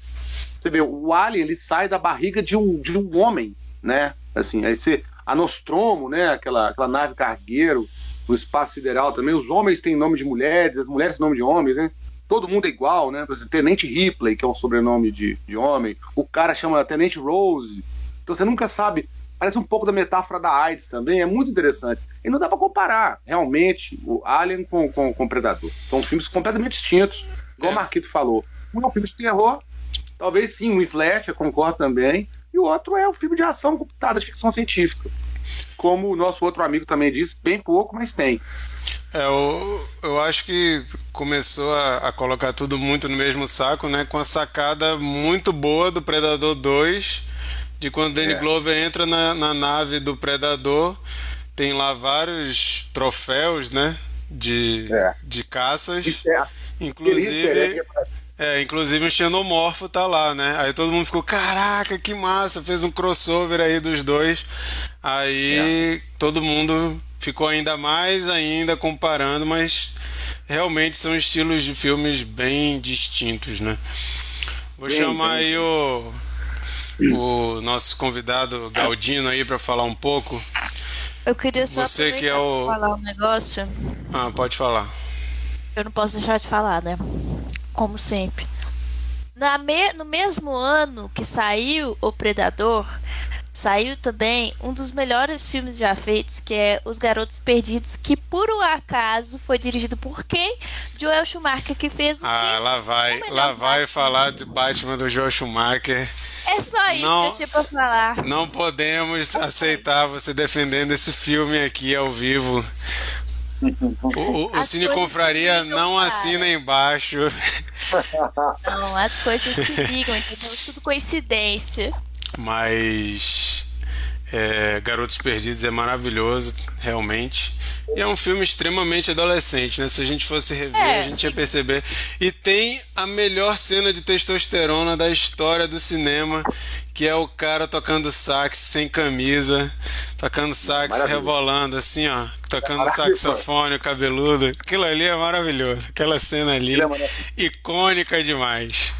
Você vê, o alien ele sai da barriga de um, de um homem, né? Assim, aí você. A Nostromo, né? Aquela, aquela nave cargueiro no espaço sideral também. Os homens têm nome de mulheres, as mulheres têm nome de homens, né? Todo mundo é igual, né? Tenente Ripley, que é um sobrenome de, de homem, o cara chama Tenente Rose. Então você nunca sabe. Parece um pouco da metáfora da AIDS também, é muito interessante. E não dá para comparar, realmente, o Alien com, com, com o Predador. São filmes completamente distintos, igual é. o Marquito falou. Um é um filme de terror, talvez sim, um slash, eu concordo também, e o outro é um filme de ação computada, de ficção científica. Como o nosso outro amigo também disse, bem pouco, mas tem. É, eu, eu acho que começou a, a, colocar tudo muito no mesmo saco, né? Com a sacada muito boa do Predador 2, de quando Danny é. Glover entra na, na nave do Predador, tem lá vários troféus, né? De, é. de caças. É. Inclusive. É, inclusive o Xenomorfo tá lá, né? Aí todo mundo ficou, caraca, que massa, fez um crossover aí dos dois. Aí é. todo mundo ficou ainda mais ainda comparando, mas realmente são estilos de filmes bem distintos, né? Vou bem, chamar bem. aí o, o nosso convidado Galdino aí para falar um pouco. Eu queria só Você que é o... falar um negócio. Ah, pode falar. Eu não posso deixar de falar, né? Como sempre. Na me... No mesmo ano que saiu O Predador, saiu também um dos melhores filmes já feitos, que é Os Garotos Perdidos, que por um acaso foi dirigido por quem? Joel Schumacher, que fez o Ah, lá vai, lá vai falar de Batman do Joel Schumacher. É só isso não, que eu tinha pra falar. Não podemos aceitar você defendendo esse filme aqui ao vivo. O, o Cine Confraria não cara. assina embaixo. Não, as coisas se ligam, entendeu? Tudo coincidência. Mas é, Garotos Perdidos é maravilhoso, realmente. E é um filme extremamente adolescente, né? Se a gente fosse rever, é, a gente ia perceber. E tem a melhor cena de testosterona da história do cinema, que é o cara tocando sax sem camisa, tocando sax Maravilha. rebolando assim, ó, tocando saxofone, cabeludo. Aquilo ali é maravilhoso. Aquela cena ali, é icônica demais.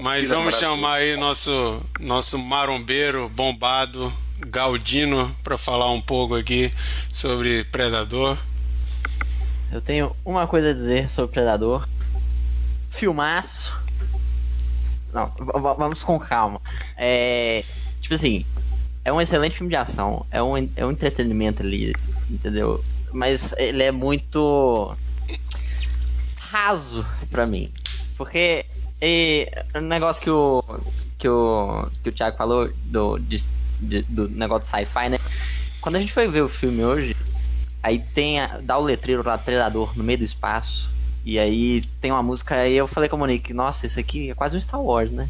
Mas Aquilo é vamos chamar aí nosso nosso marombeiro bombado Galdino para falar um pouco aqui sobre Predador. Eu tenho uma coisa a dizer sobre Predador. Filmaço. Não, vamos com calma. É, tipo assim, é um excelente filme de ação, é um, é um entretenimento ali, entendeu? Mas ele é muito raso para mim. Porque e, o negócio que o, que o, que o Thiago falou do, de de, do negócio de sci-fi, né? Quando a gente foi ver o filme hoje, aí tem a, dá o letreiro lá Predador no meio do espaço. E aí tem uma música, aí eu falei com a Monique, nossa, isso aqui é quase um Star Wars, né?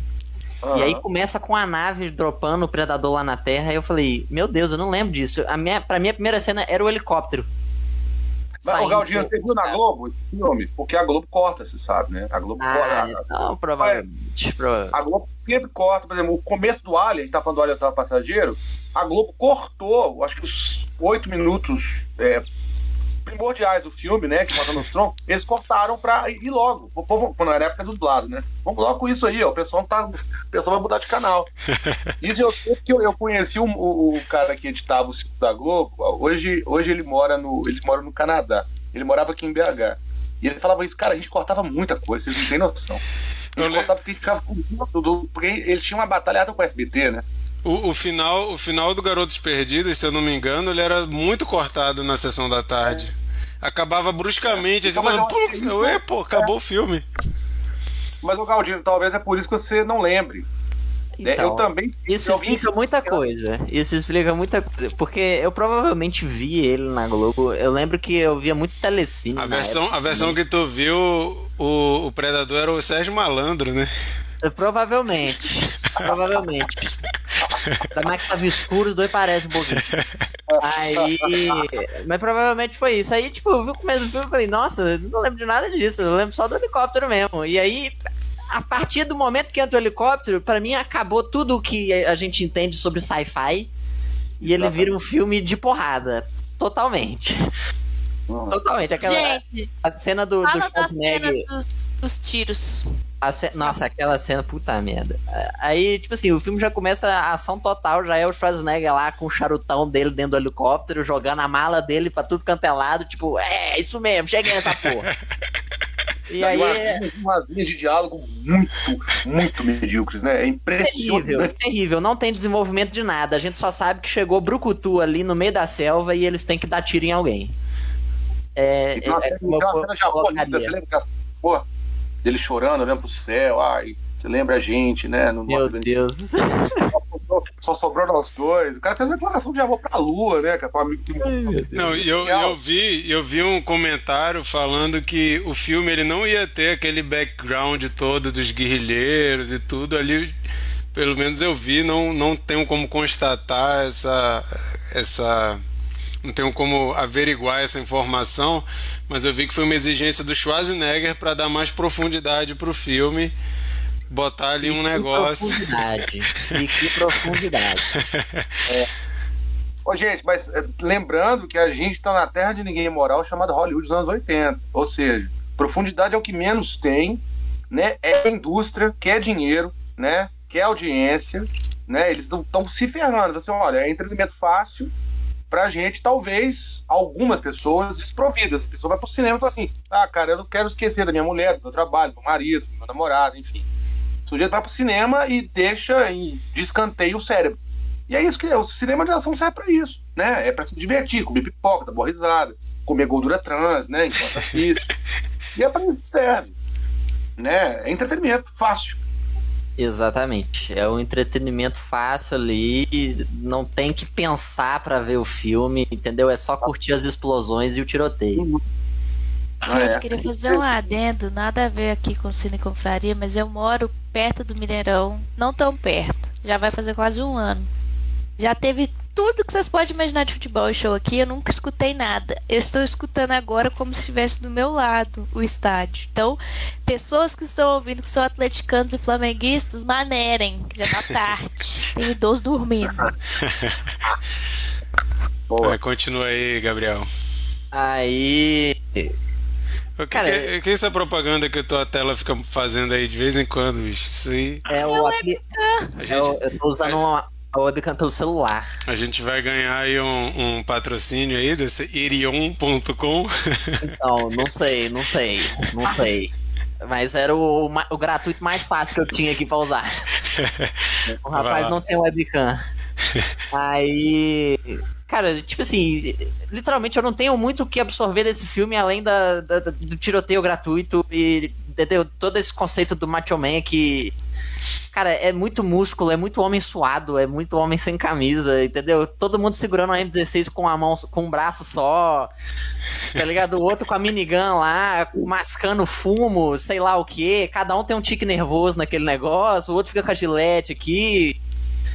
Uhum. E aí começa com a nave dropando o predador lá na Terra, e eu falei, meu Deus, eu não lembro disso. A minha, pra mim a primeira cena era o helicóptero. Mas, o Galdino, você viu na Globo esse filme? Porque a Globo corta, você sabe, né? A Globo ah, corta. Não, provavelmente. A Globo sempre corta, por exemplo, o começo do Alien, a gente tá falando do Alien Tava Passageiro, a Globo cortou, acho que os oito minutos é, primordiais do filme, né? Que mata nos troncos, eles cortaram pra ir logo. Quando era época do lado, né? Vamos logo com isso aí, ó. O pessoal, tá, o pessoal vai mudar de canal. Isso eu sei que eu, eu conheci o, o, o, cara que editava o sítio da Globo. Hoje, hoje ele mora no. Ele mora no Canadá. Ele morava aqui em BH. E ele falava isso, cara, a gente cortava muita coisa, vocês não têm noção. A gente cortava porque ficava com porque ele tinha uma batalhada com o SBT, né? O, o, final, o final do Garotos Perdidos, se eu não me engano, ele era muito cortado na sessão da tarde. Acabava bruscamente, é. assim, então, puf, eu, é, pô, acabou é. o filme. Mas o Galdino, talvez é por isso que você não lembre. É, então, eu também. Isso explica muita coisa. Isso explica muita coisa. Porque eu provavelmente vi ele na Globo. Eu lembro que eu via muito telecine. A versão, época, a versão que tu viu, o, o Predador era o Sérgio Malandro, né? Provavelmente. provavelmente. Ainda mais que tava escuro, os dois parecem um pouquinho. Aí. Mas provavelmente foi isso. Aí, tipo, eu vi o começo do filme e falei, nossa, não lembro de nada disso. Eu lembro só do helicóptero mesmo. E aí, a partir do momento que entra o helicóptero, para mim acabou tudo o que a gente entende sobre sci-fi. E ele vira um filme de porrada. Totalmente. Totalmente. Aquela gente, a cena do, do Schwarzenegger. Dos, dos tiros. Ce... Nossa, aquela cena, puta merda. Aí, tipo assim, o filme já começa a ação total, já é o Schwarzenegger lá com o charutão dele dentro do helicóptero, jogando a mala dele pra tudo canto é lado, tipo, é, isso mesmo, cheguei nessa porra. E aí. Umas, linhas de diálogo muito, muito medíocres, né? É impressionante. Terrível, terrível. Não tem desenvolvimento de nada. A gente só sabe que chegou Brucutu ali no meio da selva e eles têm que dar tiro em alguém. É, então, é, é, uma cena de amor linda. Você lembra que porra, dele chorando, olhando pro céu? Ai, você lembra a gente, né? No Meu Deus. Só sobrou nós dois. O cara fez uma declaração de amor pra lua, né? Pra amigo que... Não, eu, eu, vi, eu vi um comentário falando que o filme ele não ia ter aquele background todo dos guerrilheiros e tudo ali. Pelo menos eu vi, não, não tenho como constatar essa, essa não tenho como averiguar essa informação, mas eu vi que foi uma exigência do Schwarzenegger para dar mais profundidade pro filme, botar ali um negócio. Profundidade. e que profundidade. Ô, gente, mas é, lembrando que a gente tá na terra de ninguém moral chamada Hollywood dos anos 80. Ou seja, profundidade é o que menos tem, né? É a indústria, quer dinheiro, né? Quer audiência, né? Eles estão se ferrando. Assim, olha, é entretenimento fácil pra gente, talvez, algumas pessoas desprovidas. A pessoa vai pro cinema e fala assim: ah, cara, eu não quero esquecer da minha mulher, do meu trabalho, do meu marido, do meu namorado, enfim. O sujeito vai pro cinema e deixa em descanteio o cérebro. E é isso que é. O cinema de ação serve pra isso, né? É pra se divertir, comer pipoca, dar boa risada, comer gordura trans, né? Enquanto assiste. e é pra isso que serve. Né? É entretenimento, fácil. Exatamente. É um entretenimento fácil ali, não tem que pensar pra ver o filme, entendeu? É só curtir as explosões e o tiroteio. Ah, Gente, é. queria fazer um adendo, nada a ver aqui com Cine Confraria, mas eu moro perto do Mineirão, não tão perto. Já vai fazer quase um ano. Já teve tudo que vocês podem imaginar de futebol show aqui, eu nunca escutei nada. Eu estou escutando agora como se estivesse do meu lado o estádio. Então, pessoas que estão ouvindo que são atleticanos e flamenguistas, manerem, que já tá tarde. Tem idoso dormindo. Boa. Vai, continua aí, Gabriel. Aí. O que, Cara, que, que é essa propaganda que a tua tela fica fazendo aí de vez em quando, bicho? Isso aí. É o é gente, o- eu tô usando uma, a webcam pelo celular. a gente vai ganhar aí um, um patrocínio aí desse irion.com. Então, não sei, não sei, não sei. Mas era o, o gratuito mais fácil que eu tinha aqui pra usar. O rapaz não tem webcam. Aí. Cara, tipo assim, literalmente eu não tenho muito o que absorver desse filme além da- da- do tiroteio gratuito e entendeu? todo esse conceito do Macho Man que. Cara, é muito músculo, é muito homem suado, é muito homem sem camisa, entendeu? Todo mundo segurando a M16 com a mão, com um braço só, tá ligado? O outro com a minigun lá, mascando fumo, sei lá o que. Cada um tem um tique nervoso naquele negócio, o outro fica com a gilete aqui.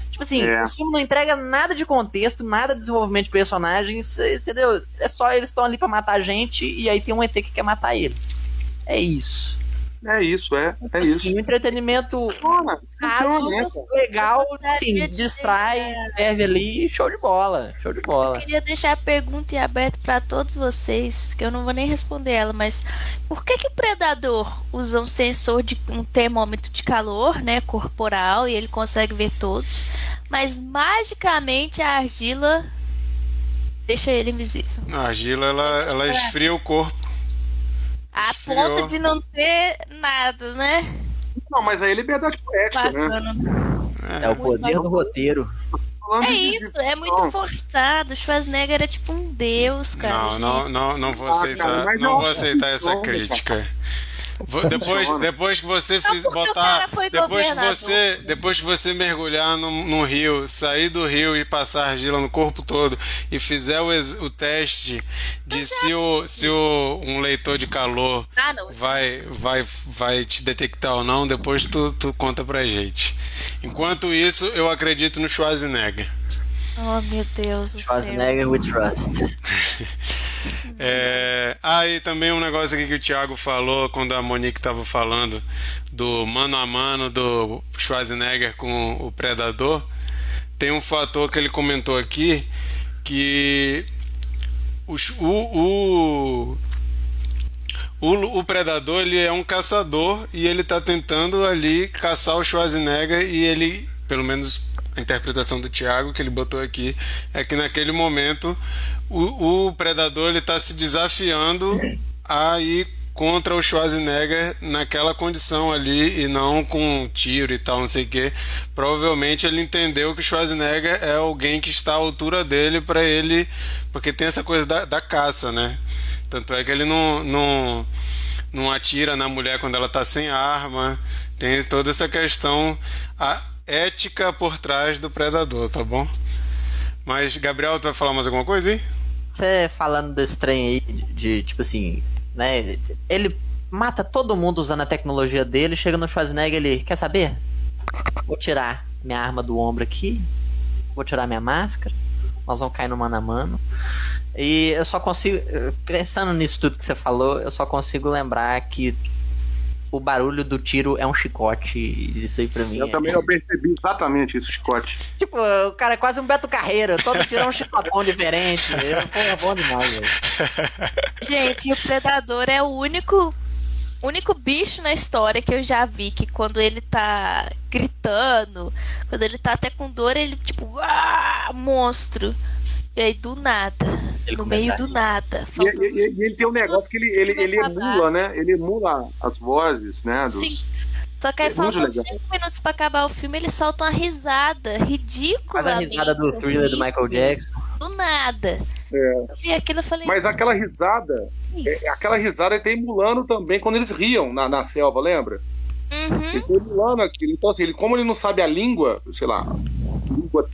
Tipo assim, É. o filme não entrega nada de contexto, nada de desenvolvimento de personagens, entendeu? É só eles estão ali pra matar a gente e aí tem um ET que quer matar eles. É isso. É isso, é. É Assim, isso. um entretenimento Funciona, raso, funciona, né? legal, sim, de distrai, deixar- serve ali, show de bola, show de bola. Queria deixar a pergunta em aberto para todos vocês, que eu não vou nem responder ela, mas por que que o predador usa um sensor de um termômetro de calor, né, corporal, e ele consegue ver todos, mas magicamente a argila deixa ele invisível? A argila, ela, ela esfria o corpo. A ponto de não ter nada, né? Não, mas aí é liberdade poética, né? Bacana. É o poder do roteiro. É isso, é muito forçado. O Schwarzenegger é tipo um deus, cara. Não, não, não, não vou Ah, aceitar, cara, não vou aceitar essa crítica. Depois, depois que você fiz, botar, depois que você, depois que você mergulhar num, num rio, sair do rio e passar argila no corpo todo e fizer o, o teste de se o, se o um leitor de calor Ah, vai, vai, vai te detectar ou não, depois tu, tu conta pra gente. Enquanto isso, eu acredito no Schwarzenegger. Oh, meu Deus. Schwarzenegger we trust. É... Ah, e também um negócio aqui que o Thiago falou quando a Monique estava falando do mano a mano do Schwarzenegger com o Predador. Tem um fator que ele comentou aqui que o, o, o, o Predador ele é um caçador e ele está tentando ali caçar o Schwarzenegger e ele, pelo menos a interpretação do Thiago que ele botou aqui, é que naquele momento o, o Predador ele está se desafiando a ir contra o Schwarzenegger naquela condição ali e não com um tiro e tal, não sei o que. Provavelmente ele entendeu que o Schwarzenegger é alguém que está à altura dele para ele, porque tem essa coisa da, da caça, né? Tanto é que ele não, não, não atira na mulher quando ela está sem arma. Tem toda essa questão a ética por trás do predador, tá bom? Mas, Gabriel, tu vai falar mais alguma coisa aí? Você falando desse trem aí, de, tipo assim, né? Ele mata todo mundo usando a tecnologia dele, chega no Schwarzenegger ele, quer saber? Vou tirar minha arma do ombro aqui, vou tirar minha máscara, nós vamos cair no mano a mano. E eu só consigo, pensando nisso tudo que você falou, eu só consigo lembrar que o barulho do tiro é um chicote. Isso aí pra mim. Eu é... também não percebi exatamente isso, chicote. Tipo, o cara é quase um Beto Carreiro. Todo tiro é um chicotão diferente. Foi bom demais, velho. Gente, o Predador é o único único bicho na história que eu já vi que quando ele tá gritando, quando ele tá até com dor, ele tipo, ah, monstro. E aí do nada, ele no meio do nada. E, e, e, ele tem um negócio que ele, ele, ele emula, né? Ele emula as vozes, né? Dos... Sim. Só que aí é faltam cinco minutos pra acabar o filme, ele solta uma risada ridícula. Faz a risada do thriller do Michael Jackson. Do nada. É. Eu vi aquilo e falei. Mas aquela risada, é, aquela risada ele tá emulando também quando eles riam na, na selva, lembra? Uhum. Ele tá emulando aquilo. Então, assim, ele, como ele não sabe a língua, sei lá, língua,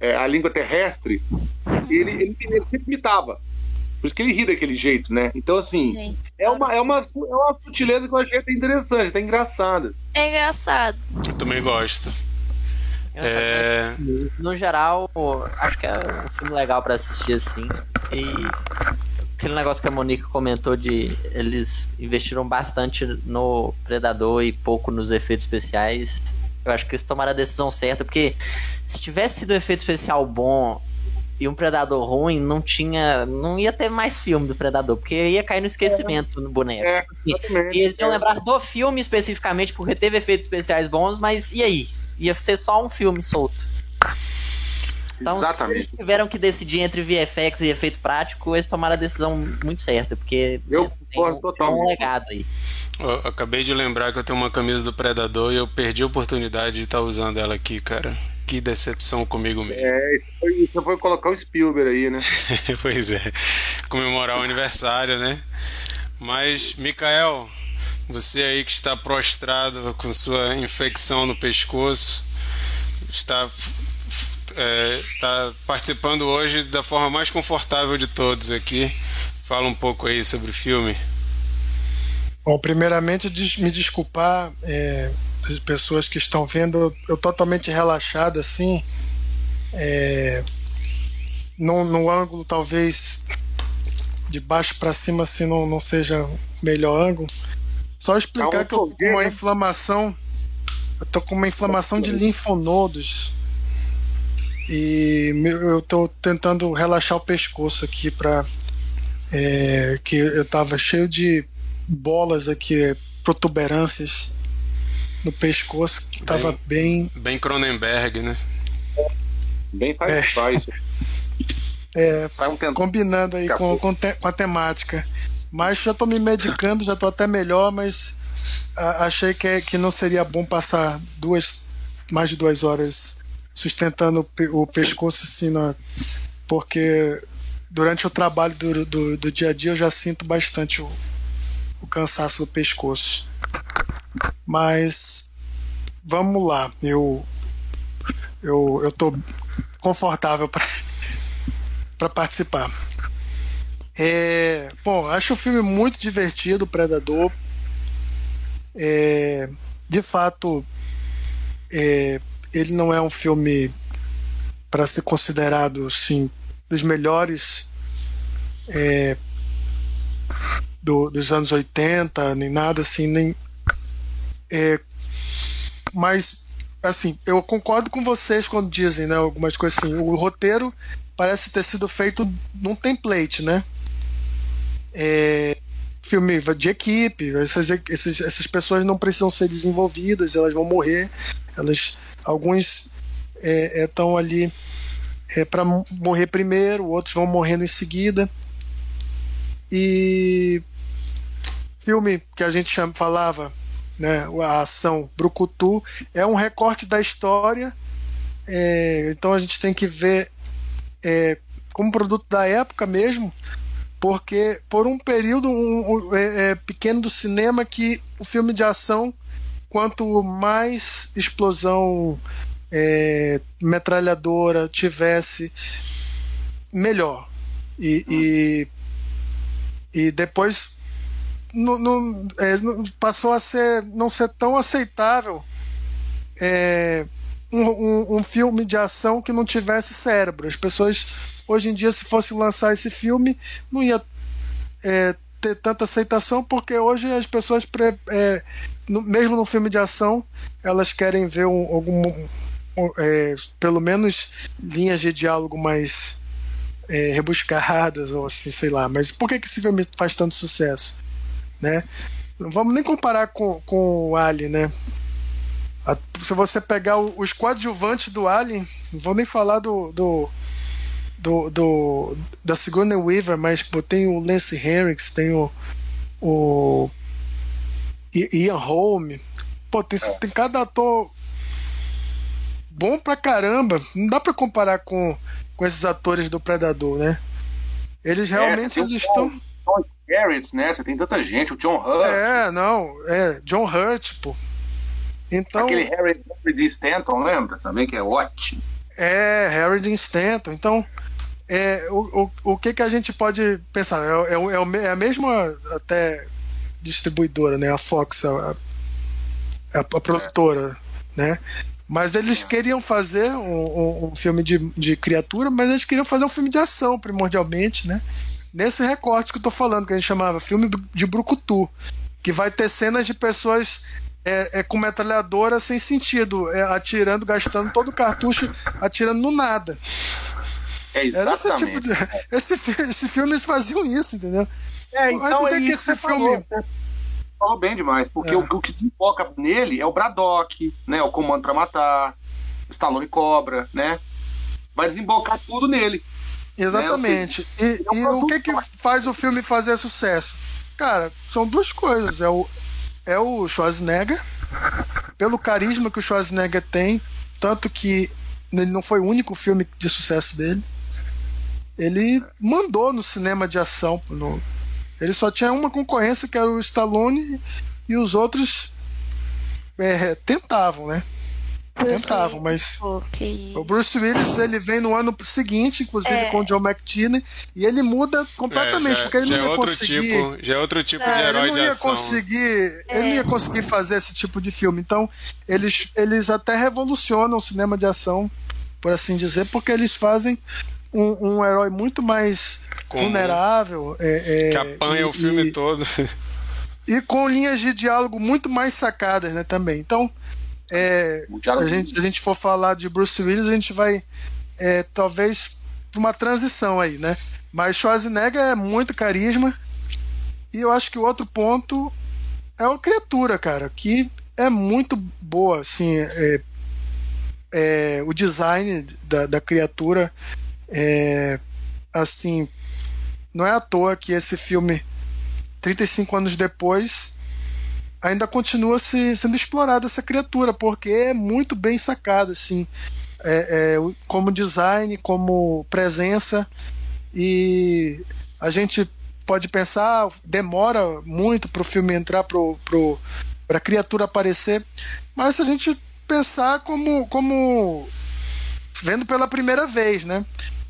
é, a língua terrestre, ele, ele, ele sempre imitava. Por isso que ele ri daquele jeito, né? Então, assim, é, uma, é, uma, é uma sutileza que eu achei até interessante, até engraçada. É engraçado. Eu também gosto. É... No geral, acho que é um filme legal para assistir assim. E aquele negócio que a Monique comentou de eles investiram bastante no Predador e pouco nos efeitos especiais. Eu acho que eles tomaram a decisão certa, porque se tivesse sido um efeito especial bom e um Predador ruim, não tinha. não ia ter mais filme do Predador, porque ia cair no esquecimento é. no boneco. É, e eles iam lembrar do filme especificamente, porque teve efeitos especiais bons, mas e aí? ia ser só um filme solto. Então, Exatamente. se eles tiveram que decidir entre VFX e efeito prático, eles tomaram a decisão muito certa, porque eu né, tem, um, tem um legado aí. Eu acabei de lembrar que eu tenho uma camisa do Predador e eu perdi a oportunidade de estar tá usando ela aqui, cara. Que decepção comigo mesmo. É, isso foi, isso foi colocar o Spielberg aí, né? pois é. Comemorar o aniversário, né? Mas, Mikael, você aí que está prostrado com sua infecção no pescoço, está, é, está participando hoje da forma mais confortável de todos aqui. Fala um pouco aí sobre o filme. Bom, primeiramente me desculpar é, as pessoas que estão vendo, eu totalmente relaxado assim, é, no, no ângulo talvez de baixo para cima assim não, não seja o melhor ângulo, só explicar que eu tô com uma né? inflamação. Eu tô com uma inflamação de linfonodos. E eu tô tentando relaxar o pescoço aqui para é, que eu tava cheio de bolas aqui, protuberâncias no pescoço, que tava bem. Bem, bem Cronenberg, né? Bem sci-fi. É, é um combinando aí com, com, te, com a temática. Mas já tô me medicando, já tô até melhor, mas a, achei que, que não seria bom passar duas, mais de duas horas sustentando o, pescoço assim, na, porque durante o trabalho do, do, do, dia a dia eu já sinto bastante o, o cansaço do pescoço. Mas vamos lá, eu eu, eu tô confortável para participar. É, bom, acho o filme muito divertido, Predador. É, de fato, é, ele não é um filme para ser considerado assim, dos melhores é, do, dos anos 80, nem nada assim, nem. É, mas, assim, eu concordo com vocês quando dizem né, algumas coisas assim. O roteiro parece ter sido feito num template, né? é, filme de equipe, essas, essas, essas pessoas não precisam ser desenvolvidas, elas vão morrer, elas alguns estão é, é, ali é, para morrer primeiro, outros vão morrendo em seguida. E filme que a gente chama, falava, né, a ação Brucutu, é um recorte da história, é, então a gente tem que ver é, como produto da época mesmo, porque por um período um, um, é, é, pequeno do cinema que o filme de ação quanto mais explosão é, metralhadora tivesse melhor e, e, e depois no, é, passou a ser não ser tão aceitável é, um, um, um, filme de ação que não tivesse cérebro. As pessoas, hoje em dia, se fosse lançar esse filme, não ia é, ter tanta aceitação, porque hoje as pessoas, é, no, mesmo no filme de ação, elas querem ver um, algum. É, pelo menos linhas de diálogo mais é, rebuscadas, ou assim, sei lá. Mas por que, que esse filme faz tanto sucesso? Né? Não vamos nem comparar com, com o Alien, né? se você pegar os coadjuvantes do Alien, não vou nem falar do, do, do, do da Sigourney Weaver, mas pô, tem o Lance Henricks, tem o, o Ian Holm, pô, tem, tem cada ator bom pra caramba. Não dá pra comparar com, com esses atores do Predador, né? Eles é, realmente é, eles estão. John Garrett, né? Você tem tanta gente, o John Hurt. É, não, é, John Hurt, pô. Então, Aquele Harry, Harry D. Stanton, lembra? Também que é ótimo. É, Harry D. Stanton. Então, é, o, o, o que, que a gente pode pensar? É, é, é a mesma até distribuidora, né? A Fox, a, a, a produtora, é. né? Mas eles é. queriam fazer um, um, filme de, de criatura, mas eles queriam fazer um filme de ação, primordialmente, né? Nesse recorte que eu tô falando, que a gente chamava filme de Brucutu, que vai ter cenas de pessoas é, é, com metralhadora sem sentido, é, atirando, gastando todo o cartucho, atirando no nada. É Era esse tipo de. Esse, esse filme eles faziam isso, entendeu? É, então é que esse filme. Falou, falou bem demais, porque é. o, o, que desemboca nele é o Braddock, né? O Comando para Matar, o Stallone Cobra, né? Vai desembocar tudo nele. Exatamente. Né? Seja, e, e o que, que faz o filme fazer sucesso? Cara, são duas coisas. É o, é o Schwarzenegger, pelo carisma que o Schwarzenegger tem, tanto que ele não foi o único filme de sucesso dele. Ele mandou no cinema de ação. No, ele só tinha uma concorrência que era o Stallone e os outros é, tentavam, né? tentavam, mas okay. o Bruce Willis ele vem no ano seguinte, inclusive é. com o John McTierney, e ele muda completamente, é, já, porque ele não é ia é conseguir. Tipo, já é outro tipo de é, herói ele não ia conseguir, ele não ia conseguir fazer esse tipo de filme. Então eles, eles até revolucionam o cinema de ação, por assim dizer, porque eles fazem um, um herói muito mais Como? vulnerável, que apanha e, o filme e, todo. E com linhas de diálogo muito mais sacadas, né, também. Então, é, a gente, se a gente for falar de Bruce Willis, a gente vai é, talvez para uma transição aí, né? Mas Schwarzenegger é muito carisma. E eu acho que o outro ponto é o Criatura, cara, que é muito boa, assim, é, é, o design da, da criatura é, assim, não é à toa que esse filme 35 anos depois ainda continua se, sendo explorada essa criatura, porque é muito bem sacada, assim, é, é, como design, como presença, e a gente pode pensar, demora muito para o filme entrar, para a criatura aparecer, mas se a gente pensar como, como vendo pela primeira vez, né?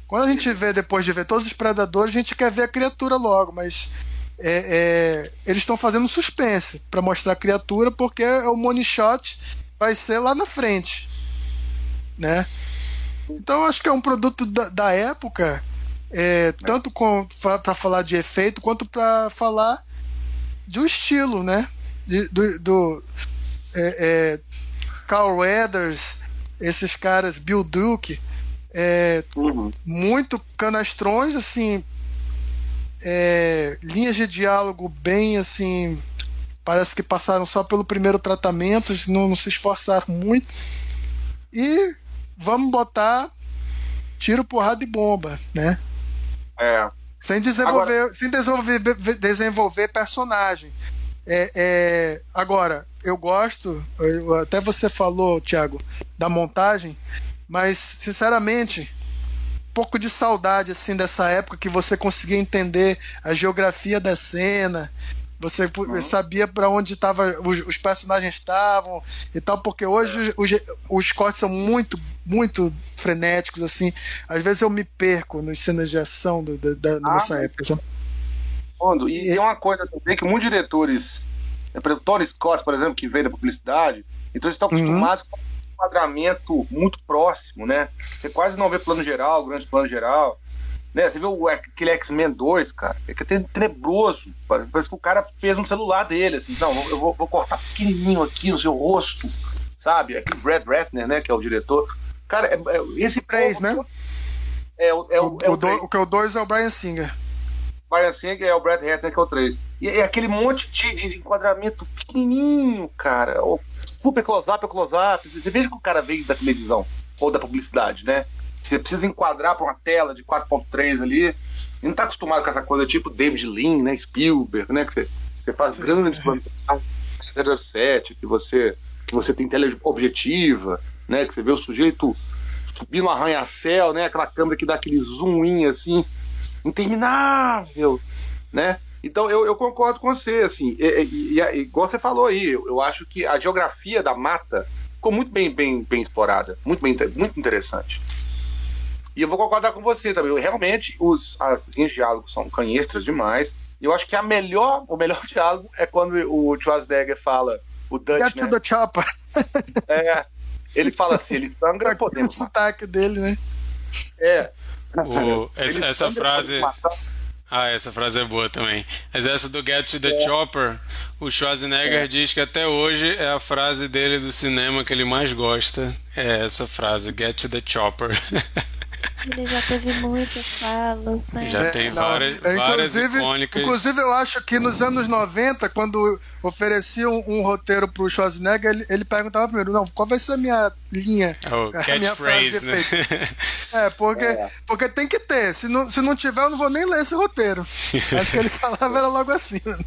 Quando a gente vê, depois de ver todos os predadores, a gente quer ver a criatura logo, mas é, é, eles estão fazendo suspense para mostrar a criatura, porque o money shot vai ser lá na frente, né? Então acho que é um produto da, da época, é, tanto para falar de efeito quanto para falar de um estilo, né? De, do, do é, é, Carl Weathers, esses caras, Bill Duke, é, uhum. muito canastrões, assim, é, linhas de diálogo bem assim. Parece que passaram só pelo primeiro tratamento, não, não se esforçaram muito. E vamos botar tiro, porrada e bomba, né? É. Sem desenvolver, agora... sem desenvolver, desenvolver personagem. É, é, agora, eu gosto, eu, até você falou, Thiago, da montagem, mas sinceramente, pouco de saudade assim dessa época que você conseguia entender a geografia da cena, você uhum. sabia para onde tava, os, os, personagens estavam e tal, porque hoje é. os, os cortes são muito, muito frenéticos, assim. Às vezes eu me perco nas cenas de ação do, da, da ah, nossa época. Sabe? E, e tem uma coisa também que muitos diretores, Tony Scott, por exemplo, que veio da publicidade, então eles estão uhum. acostumados uhum. com enquadramento muito próximo, né? Você quase não vê plano geral, grande plano geral. Né? Você vê o, aquele X-Men 2, cara, é que é tenebroso. Parece, parece, que o cara fez um celular dele, assim, não, eu vou, vou cortar pequenininho aqui no seu rosto, sabe? Aqui o Brad Ratner, né, que é o diretor. Cara, é, é, esse 3, né? É, é, o, é o, o, do, o que é o 2 é o Brian Singer. Brian Singer é o Brad Ratner, que é o 3. E é aquele monte de, de enquadramento pequenininho, cara. O super close-up, close-up. Você veja que o cara veio da televisão ou da publicidade, né? Você precisa enquadrar para uma tela de 4.3 ali. E não tá acostumado com essa coisa tipo David Lean, né? Spielberg, né? Que você, você faz grandes planos 007, que você, que você tem tela objetiva, né? Que você vê o sujeito subir no arranha-céu, né? Aquela câmera que dá aquele zoom assim, interminável, né? Então eu, eu concordo com você, assim, e, e, e, igual você falou aí, eu, eu, acho que a geografia da mata ficou muito bem, bem, bem explorada, muito, bem, muito interessante. E eu vou concordar com você também. Realmente, os, as linhas de diálogo são canhestras demais. E eu acho que a melhor, o melhor diálogo é quando o Schwarzenegger fala o Dutch, Get né? to the chopper. É, ele fala assim, ele sangra podendo. O sotaque dele, né? É. O, essa, essa frase... Ah, essa frase é boa também. Mas essa do Get to the é. Chopper, o Schwarzenegger é. diz que até hoje é a frase dele do cinema que ele mais gosta. É essa frase, Get to the Chopper. Ele já teve muitas falas, né? Já tem é, várias, é, várias inclusive, icônicas. Inclusive, eu acho que nos anos 90, quando ofereciam um, um roteiro pro Schwarzenegger, ele, ele perguntava primeiro, não, qual vai ser a minha linha? Oh, a minha frase né? É, porque, é. porque tem que ter. Se não, se não tiver, eu não vou nem ler esse roteiro. acho que ele falava era logo assim. Né?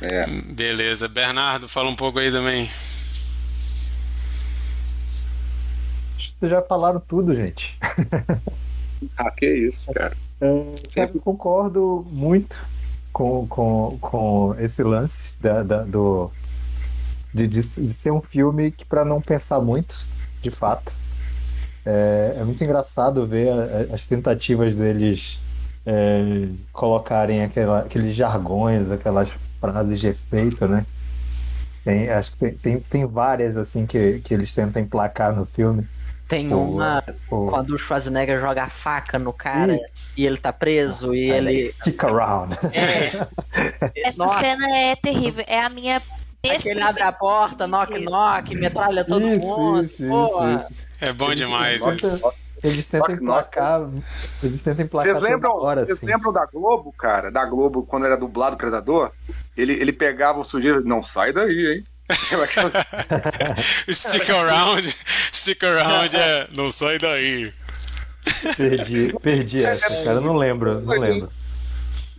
É. Beleza. Bernardo, fala um pouco aí também. Vocês já falaram tudo, gente. ah, que isso, cara. É, Sempre concordo muito com, com, com esse lance da, da do, de, de, de, ser um filme que, para não pensar muito, de fato, é, é muito engraçado ver a, as tentativas deles é, colocarem aquela, aqueles jargões, aquelas frases de efeito, né? Tem, acho que tem, tem, tem várias assim que, que eles tentam emplacar no filme. Tem uma quando o Schwarzenegger joga a faca no cara Isso. e ele tá preso e ele. Stick around. É. Essa Nossa. cena é terrível. É a minha. Aquele abre a porta, knock knock, metralha todo isso, mundo. Isso, isso, é bom demais isso. Eles tentam emplacar. Eles tentam emplacar. Vocês lembram, hora, vocês assim. lembram da Globo, cara? Da Globo, quando era dublado Predador? Ele, ele pegava o sujeito. Não sai daí, hein? stick around, stick around é não sai daí. Perdi, perdi essa, cara, não lembro, não lembro.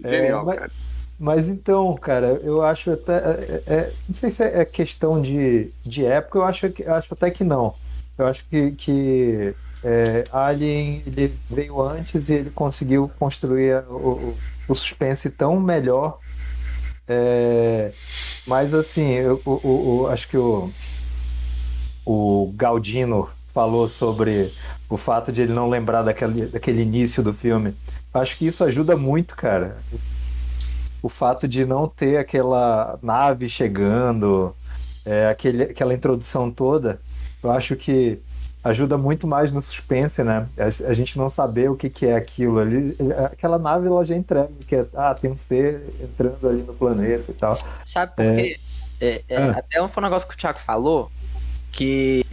Genial, é, mas, cara. Mas então, cara, eu acho até. É, é, não sei se é questão de, de época, eu acho, acho até que não. Eu acho que, que é, Alien ele veio antes e ele conseguiu construir o, o suspense tão melhor é, mas assim, eu, eu, eu, acho que o, o Galdino falou sobre o fato de ele não lembrar daquele, daquele início do filme. Acho que isso ajuda muito, cara. O fato de não ter aquela nave chegando, é, aquele, aquela introdução toda, eu acho que ajuda muito mais no suspense, né? A, a, gente não saber o que, que é aquilo ali. Aquela nave ela já entrega, que é, ah, tem um ser entrando ali no planeta e tal. Sabe por quê? É, é, ah. Até foi um negócio que o Thiago falou, que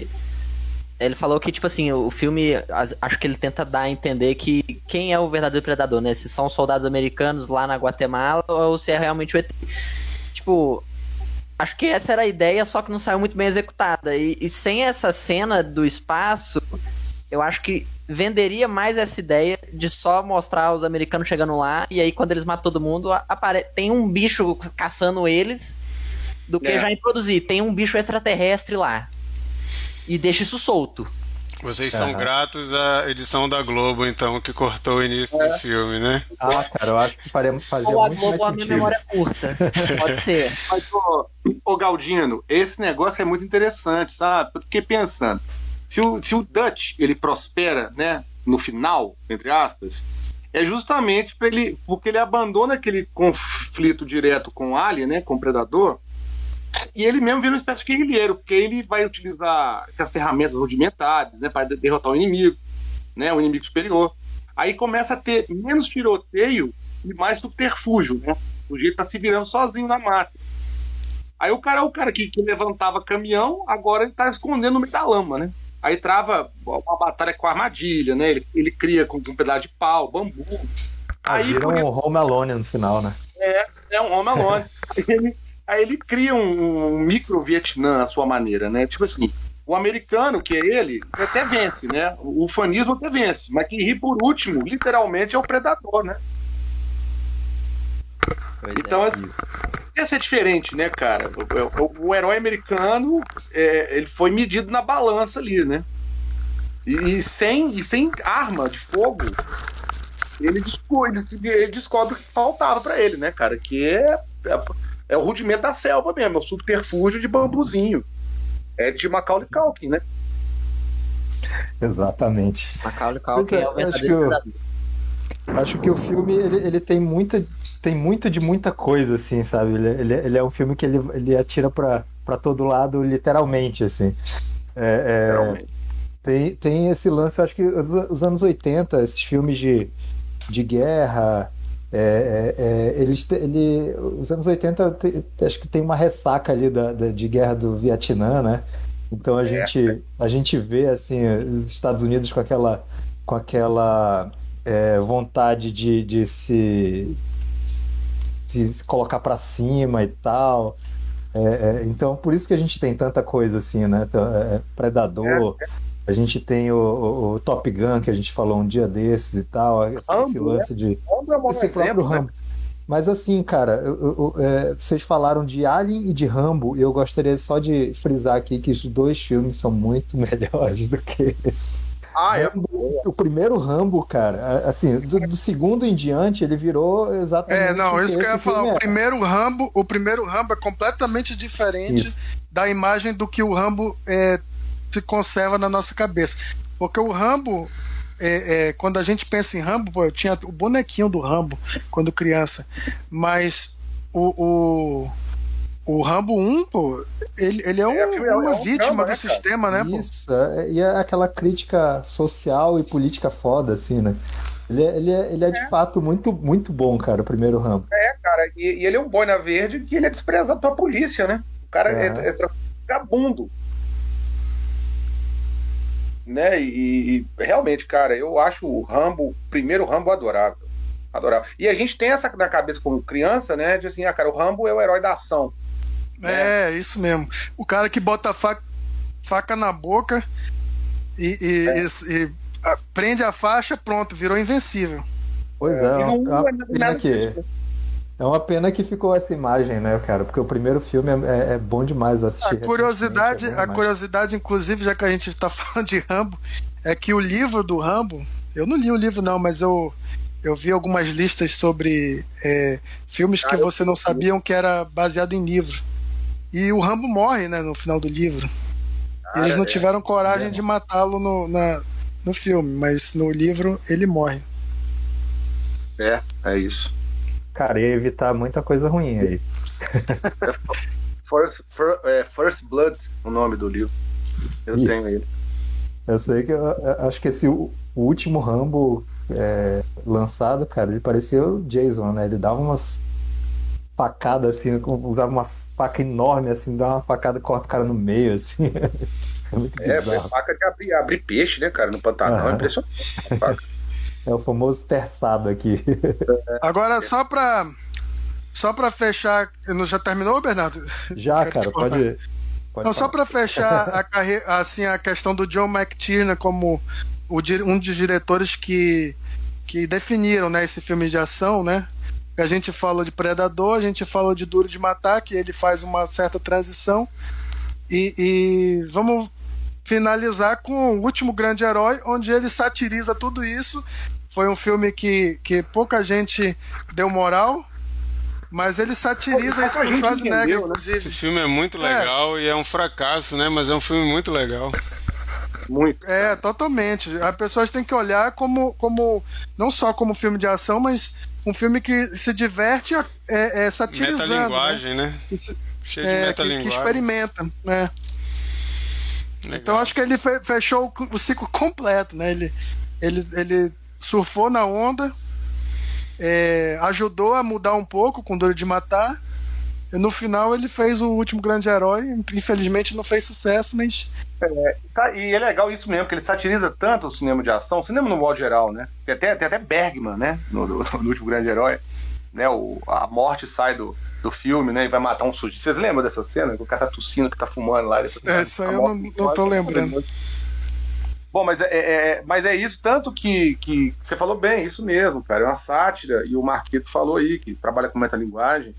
ele falou que, tipo assim, o filme, acho que ele tenta dar a entender que quem é o verdadeiro predador, né? Se são soldados americanos lá na Guatemala ou se é realmente o ET. Tipo, Acho que essa era a ideia, só que não saiu muito bem executada. E, e sem essa cena do espaço, eu acho que venderia mais essa ideia de só mostrar os americanos chegando lá e aí quando eles matam todo mundo, tem um bicho caçando eles do que é. já introduzir. Tem um bicho extraterrestre lá. E deixa isso solto. Vocês são gratos à edição da Globo, então, que cortou o início é. do filme, né? Ah, cara, eu acho que faria, fazia Ou a Globo, a minha memória é curta. Pode ser. Mas, ô, ô, Galdino, esse negócio é muito interessante, sabe? Porque pensando, se o, se o Dutch ele prospera, né, no final, entre aspas, é justamente ele, porque ele abandona aquele conflito direto com o Alien, né, com o Predador, E ele mesmo vira uma espécie de guerrilheiro, porque ele vai utilizar as ferramentas rudimentares né, para derrotar o inimigo, né, o inimigo superior. Aí começa a ter menos tiroteio e mais subterfúgio, né? O jeito tá se virando sozinho na mata. Aí o cara é o cara que, que levantava caminhão, agora ele tá escondendo no meio da lama, né? Aí trava uma batalha com armadilha, né? Ele, ele cria com um pedaço de pau, bambu. Aí vira um Home Alone no final, né? É, é um Home Alone. ele, aí ele cria um, um micro Vietnã à sua maneira, né? Tipo assim, o americano, que é ele, até vence, né? O fanismo até vence, mas quem ri por último, literalmente, é o predador, né? Pois Então, é. assim, essa é diferente, né, cara? O, o- o herói americano, é, ele foi medido na balança ali, né? E, e sem, e sem arma de fogo, ele, desco- ele descobre o que faltava pra ele, né, cara? Que é, é, é o rudimento da selva mesmo, é o subterfúgio de bambuzinho. É de Macaulay Culkin, né? Exatamente. Macaulay Culkin é, é o acho verdadeiro. Acho que o filme ele, ele tem muita tem muito de muita coisa assim, sabe? Ele, ele, ele é um filme que ele, ele atira pra pra todo lado literalmente assim. É, é, tem, tem esse lance, acho que os, os anos 80, esses filmes de, de guerra, é, é, é, eles, ele, os anos 80 te- acho que tem uma ressaca ali da, da- de guerra do Vietnã, né? Então a gente, a gente vê assim os Estados Unidos com aquela, com aquela é, vontade de, de se, de se colocar para cima e tal. É, é, então por isso que a gente tem tanta coisa assim, né? Então, é, Predador. A gente tem o, o- o Top Gun que a gente falou um dia desses e tal, esse, esse Rambo, lance de Vamos dar um esse próprio exemplo, né? Rambo. Mas assim, cara, eu- eu- eu, é, vocês falaram de Alien e de Rambo, e eu gostaria só de frisar aqui que os dois filmes são muito melhores do que esse. Ah, é. Rambo- o primeiro Rambo, cara, assim, do, do segundo em diante, ele virou exatamente. É, não, isso que eu ia esse falar. O é. primeiro Rambo, o primeiro Rambo é completamente diferente Isso. da imagem do que o Rambo é, se conserva na nossa cabeça. Porque o Rambo, é, é, quando a gente pensa em Rambo, pô, eu tinha o bonequinho do Rambo quando criança, mas o, o, o Rambo 1, pô, ele, ele é, um- É, é um- uma é um vítima do né, sistema, né, pô? Isso, é- e é aquela crítica social e política foda, assim, né? Ele é, ele é, ele é de fato muito, muito bom, cara, o primeiro Rambo. É, cara, e, e ele é um boina verde que ele é desprezado pela polícia, né? O cara é, É. é, vagabundo. Né? E, e realmente, cara, eu acho o Rambo, o primeiro Rambo adorável. Adorável. E a gente tem essa na cabeça como criança, né? De assim, ah, cara, o Rambo é o herói da ação. É, isso mesmo. O cara que bota a faca, faca na boca e, e- É. e- e, ah, prende a faixa, pronto, virou invencível. Pois é, é E não é uma é nada que. É uma pena que ficou essa imagem, né, cara? Porque o primeiro filme é, é- é bom demais assistir. A curiosidade, é a curiosidade, inclusive, já que a gente está falando de Rambo, é que o livro do Rambo, eu não li o livro não, mas eu eu vi algumas listas sobre é, filmes que Ah, você não sabiam que era baseado em livro. E o Rambo morre, né, no final do livro. E eles não é. tiveram coragem É. de matá-lo no, na- no filme, mas no livro ele morre. É, é isso. Cara, ia evitar muita coisa ruim aí. First, Fir- é, First Blood, o nome do livro. Eu Isso. tenho ele. Eu sei que eu, eu acho que esse o, último Rambo é, lançado, cara, ele parecia o Jason, né? Ele dava umas facadas assim, usava uma faca enorme assim, dava uma facada e corta o cara no meio, assim. É muito É, bizarro. faca de abrir, abrir peixe, né, cara, no Pantanal. É impressionante. É o famoso terçado aqui. Agora, só pra. Só pra fechar. não- Já terminou, Bernardo? Já, cara, pode. pode Não, só pra fechar a carreira, assim, a questão do John McTiernan como um dos diretores que, que definiram né, esse filme de ação, né? A gente fala de Predador, a gente fala de Duro de Matar, que ele faz uma certa transição. E, e vamos finalizar com o último grande herói, onde ele satiriza tudo isso. Foi um filme que, que pouca gente deu moral, mas ele satiriza isso com Schwarzenegger, entendeu, né? Esse inclusive. filme é muito legal e é um fracasso, né? Mas é um filme muito legal. Muito. É, totalmente. As pessoas têm que olhar como, como não só como filme de ação, mas um filme que se diverte é, é, satirizando. né? Metalinguagem, né? Se- Cheio de É, que, que metalinguagem. experimenta, né? Legal. Então acho que ele fe- fechou o cl- o ciclo completo, né? Ele, ele, ele surfou na onda, é, ajudou a mudar um pouco com Duro de Matar. E no final ele fez o último grande herói. Infelizmente não fez sucesso, mas Sa- E é legal isso mesmo, que ele satiriza tanto o cinema de ação, o cinema no modo geral, né? Tem até, tem até Bergman, né? No, no- no último grande herói. Né? O, a morte sai do, do filme, né? E vai matar um sujeito. Vocês lembram dessa cena? Que o cara tá tossindo, que tá fumando lá. depois- É, isso aí a eu não- não tô Floyd. lembrando. Bom, mas é, é- é- mas é isso, tanto que, que você falou bem, isso mesmo, cara. É uma sátira, e o Marquito falou aí, que trabalha com metalinguagem,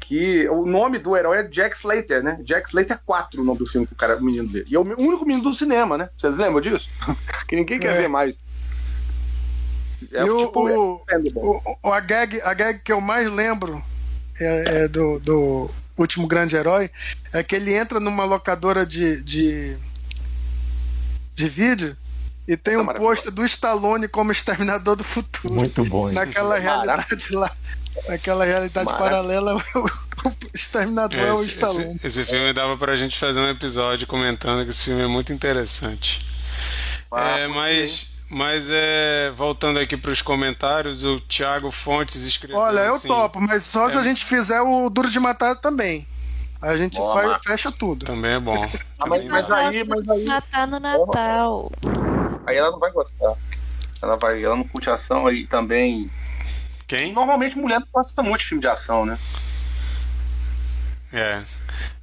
que o nome do herói é Jack Slater, né? Jack Slater 4, o nome do filme que o cara, o menino vê. E é o único menino do cinema, né? Vocês lembram disso? que ninguém quer É. ver mais. É, E o- tipo, o- é o, o- a, gag, a gag que eu mais lembro é, é do, do último grande herói é que ele entra numa locadora de, de, de vídeo e tem Tá um pôster do Stallone como Exterminador do Futuro. Muito bom. hein? Naquela realidade lá. Naquela realidade Maravilha. paralela, o, o Exterminador é, o esse, Stallone. esse, esse filme dava pra gente fazer um episódio comentando que esse filme é muito interessante. Ah, é, mas, mas é, voltando aqui para os comentários, o Thiago Fontes escreveu Olha, eu assim, topo, mas só se é- a gente fizer o Duro de Matar também. A gente Boa, faz- Marcos. fecha tudo. Também é bom. Ah, mas, Também mas é bom. aí, mas aí, Matar no Natal. aí ela não vai gostar. Ela vai, ela não curte ação aí também. Quem? Normalmente mulher não gosta muito de filme de ação, né? É.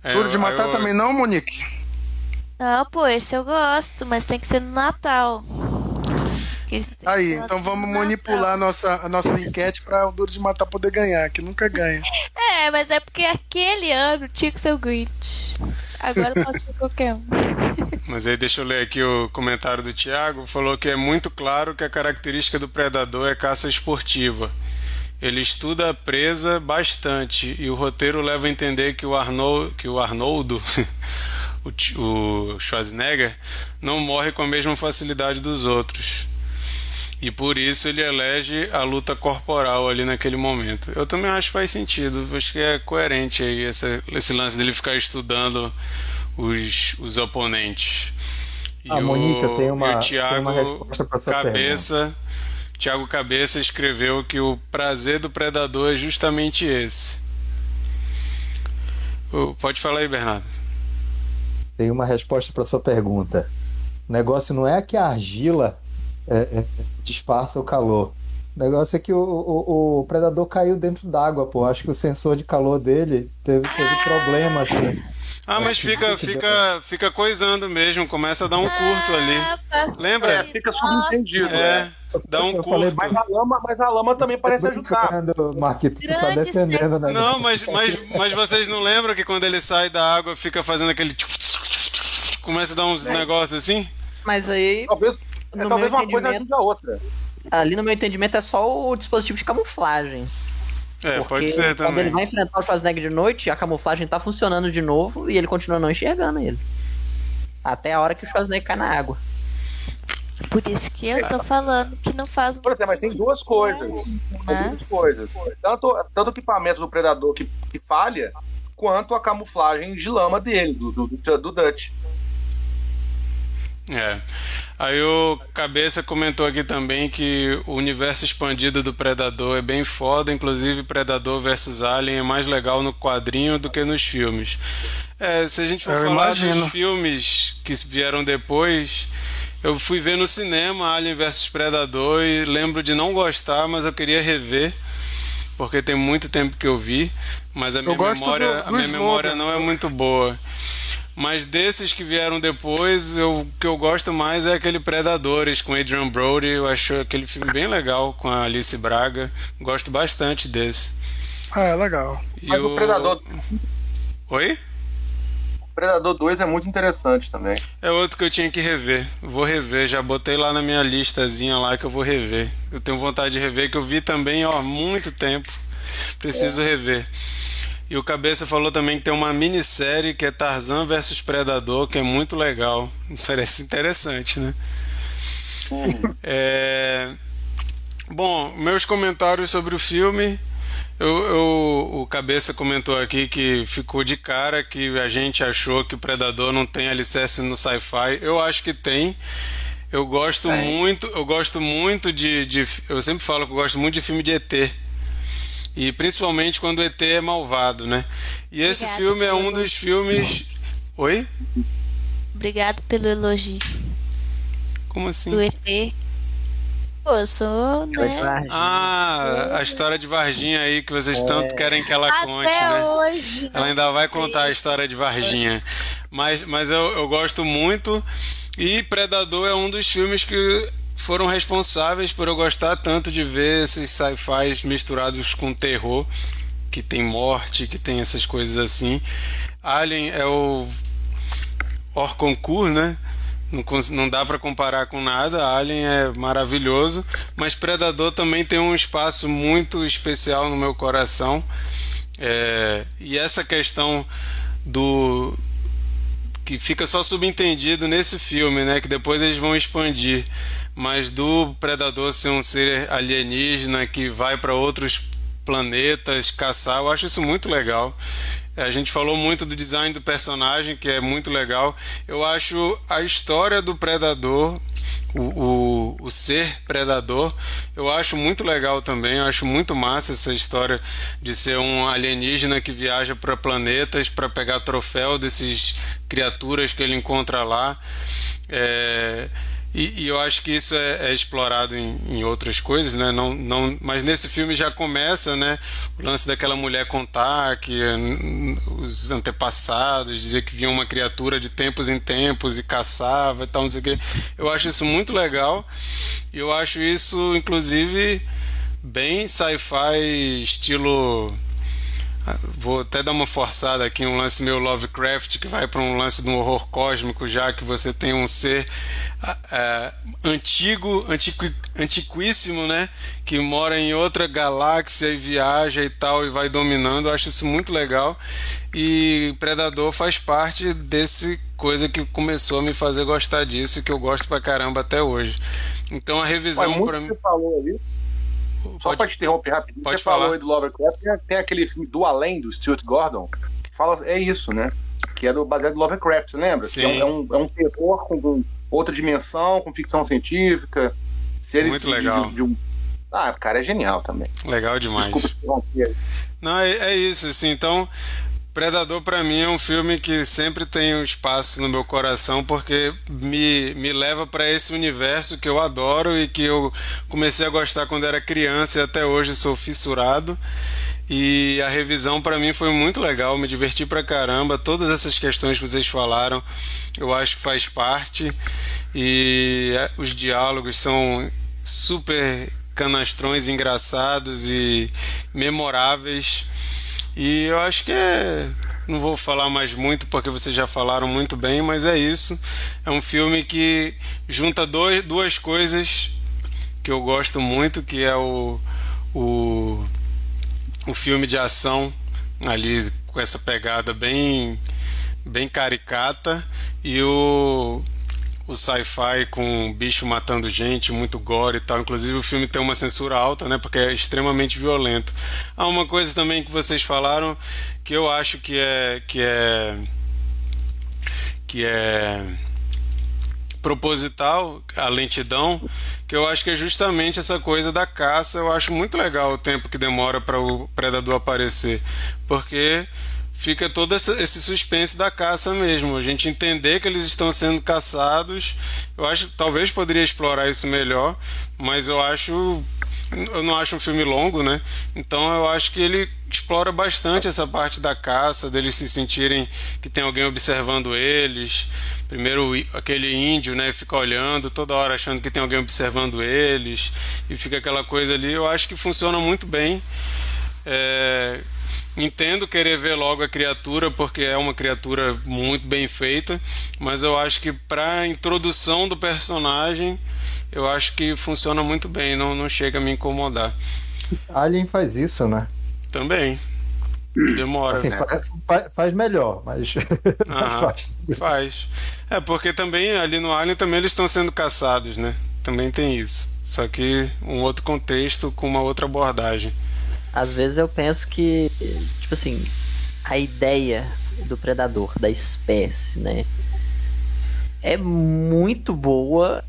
É, Duro de Matar eu- também não, Monique? Não, pô, esse eu gosto, mas tem que ser no Natal. Que Aí, então vamos manipular a nossa, a nossa enquete para o Duro de Matar poder ganhar, que nunca ganha. É, mas é porque aquele ano tinha que ser o Grinch. Agora pode ser qualquer um. Mas aí deixa eu ler aqui o comentário do Thiago. Falou que é muito claro que a característica do predador é caça esportiva. Ele estuda a presa bastante e o roteiro leva a entender que o, Arnold, que o Arnoldo, o Schwarzenegger, não morre com a mesma facilidade dos outros. E por isso ele elege a luta corporal ali naquele momento. Eu também acho que faz sentido. Acho que é coerente aí esse, esse lance dele ficar estudando os, os oponentes. E Ah, Monique, eu tenho uma- o Thiago uma resposta pra sua Cabeça, Cabeça escreveu que o prazer do predador é justamente esse. O- Pode falar aí, Bernardo. Tem uma resposta para sua pergunta. O negócio não é que a argila é, é, disfarça o calor. O negócio é que o, o, o predador caiu dentro d'água, pô. Acho que o sensor de calor dele teve, teve problema, assim. Ah, mas fica, fica, fica coisando mesmo, começa a dar um curto ali. Ah, faz Lembra? É, fica subentendido. É, dá um curto. Mas a lama, mas a lama também parece ajudar. Marquito, tu tá defendendo negócio. Não, mas, mas, mas vocês não lembram que quando ele sai da água fica fazendo aquele. Começa a dar uns negócios assim? Mas aí, Talvez, é, no talvez meu uma coisa entendimento, ajude a outra. ali no meu entendimento é só o dispositivo de camuflagem. É, porque pode ser quando também. ele vai enfrentar o Schwarzenegger de noite, a camuflagem tá funcionando de novo e ele continua não enxergando ele. Até a hora que o Schwarzenegger cai na água. Por isso que eu tô falando que não faz Por exemplo, mas tem duas coisas. Tem Mas- duas coisas. Tanto, tanto o equipamento do predador que, que falha, quanto a camuflagem de lama dele, do, do, do, do Dutch. É. Aí o Cabeça comentou aqui também que o universo expandido do Predador é bem foda, inclusive Predador versus Alien é mais legal no quadrinho do que nos filmes. É, se a gente for Eu falar imagino. dos filmes que vieram depois, eu fui ver no cinema Alien versus Predador e lembro de não gostar, mas eu queria rever. Porque tem muito tempo que eu vi, mas a minha memória, do- a do minha slogan. memória não é muito boa. Mas desses que vieram depois, eu, o que eu gosto mais é aquele Predadores com Adrian Brody. Eu acho aquele filme bem legal com a Alice Braga. Gosto bastante desse. Ah, é legal. E Mas o Predador, Oi? o Predador 2 é muito interessante também. É outro que eu tinha que rever. Vou rever, já botei lá na minha listazinha lá que eu vou rever. Eu tenho vontade de rever, que eu vi também ó, há muito tempo. Preciso rever. E o Cabeça falou também que tem uma minissérie que é Tarzan versus Predador, que é muito legal. Parece interessante, né? É... Bom, meus comentários sobre o filme. Eu, eu, o Cabeça comentou aqui que ficou de cara que a gente achou que o Predador não tem alicerce no sci-fi. Eu acho que tem. Eu gosto é. muito, eu gosto muito de, de, Eu sempre falo que eu gosto muito de filme de ET. E principalmente quando o ET é malvado, né? E esse Obrigada filme é um dos filmes. Oi? Obrigado pelo elogio. Como assim? Do ET. Pô, eu sou. Né? Ah, a história de Varginha aí que vocês é. tanto querem que ela Até conte, né? Hoje, ela ainda vai contar a história de Varginha. Mas, mas eu, eu gosto muito. E Predador é um dos filmes que foram responsáveis por eu gostar tanto de ver esses sci-fis misturados com terror, que tem morte, que tem essas coisas assim. Alien é o Orconcourt, né? Não, não dá para comparar com nada. Alien é maravilhoso, mas Predador também tem um espaço muito especial no meu coração. É, e essa questão do que fica só subentendido nesse filme, né? Que depois eles vão expandir. Mas do predador ser um ser alienígena que vai para outros planetas caçar, eu acho isso muito legal. A gente falou muito do design do personagem, que é muito legal. Eu acho a história do Predador, o, o, o ser Predador, eu acho muito legal também. Eu acho muito massa essa história de ser um alienígena que viaja para planetas para pegar troféu desses criaturas que ele encontra lá. É e, e, eu acho que isso é, é explorado em, em, outras coisas, né? Não, não, mas nesse filme já começa, né? O lance daquela mulher contar que os antepassados dizer que vinha uma criatura de tempos em tempos e caçava e tal, não sei o quê. Eu acho isso muito legal. Eu acho isso, inclusive, bem sci-fi estilo Vou até dar uma forçada aqui, um lance meio Lovecraft, que vai para um lance de um horror cósmico, já que você tem um ser uh, antigo, antiqui, antiquíssimo, né? Que mora em outra galáxia e viaja e tal, e vai dominando. Eu acho isso muito legal. E Predador faz parte desse coisa que começou a me fazer gostar disso, e que eu gosto pra caramba até hoje. Então a revisão para mim. Você falou ali só pode, pra te interromper rapidinho, pode você falar. falou aí do Lovecraft, tem, aquele filme Do Além, do Stuart Gordon, que fala, é isso, né? Que é do, baseado no Lovecraft, você lembra? Sim. Que é, um, é um terror com, outra dimensão, com ficção científica. Seres Muito legal. De, de um... Ah, cara, é genial também. Legal demais. Desculpa interromper. Não, é, é isso, assim, então Predador para mim é um filme que sempre tem um espaço no meu coração porque me, me leva para esse universo que eu adoro e que eu comecei a gostar quando era criança e até hoje sou fissurado. E a revisão para mim foi muito legal, me diverti pra caramba. Todas essas questões que vocês falaram, eu acho que faz parte. E é, os diálogos são super canastrões engraçados e memoráveis. E eu acho que é. Não vou falar mais muito porque vocês já falaram muito bem, mas é isso. É um filme que junta dois, duas coisas que eu gosto muito, que é o, o, o filme de ação ali com essa pegada bem bem caricata e o o sci-fi com bicho matando gente, muito gore e tal. Inclusive o filme tem uma censura alta, né? Porque é extremamente violento. Há uma coisa também que vocês falaram que eu acho que é que é que é proposital, a lentidão, que eu acho que é justamente essa coisa da caça. Eu acho muito legal o tempo que demora para o predador aparecer, porque fica todo esse suspense da caça mesmo. A gente entender que eles estão sendo caçados. Eu acho talvez poderia explorar isso melhor, mas eu acho. Eu não acho um filme longo, né? Então eu acho que ele explora bastante essa parte da caça, deles se sentirem que tem alguém observando eles. Primeiro aquele índio, né, fica olhando toda hora achando que tem alguém observando eles e fica aquela coisa ali. Eu acho que funciona muito bem. É, Entendo querer ver logo a criatura porque é uma criatura muito bem feita, mas eu acho que para a introdução do personagem, eu acho que funciona muito bem, não, não chega a me incomodar. Alien faz isso, né? Também. Demora. Assim, né? faz, faz, melhor, mas. faz. faz. É, porque também ali no Alien também eles estão sendo caçados, né? Também tem isso. Só que um outro contexto com uma outra abordagem. Às vezes eu penso que, tipo assim, a ideia do predador, da espécie, né? É muito boa,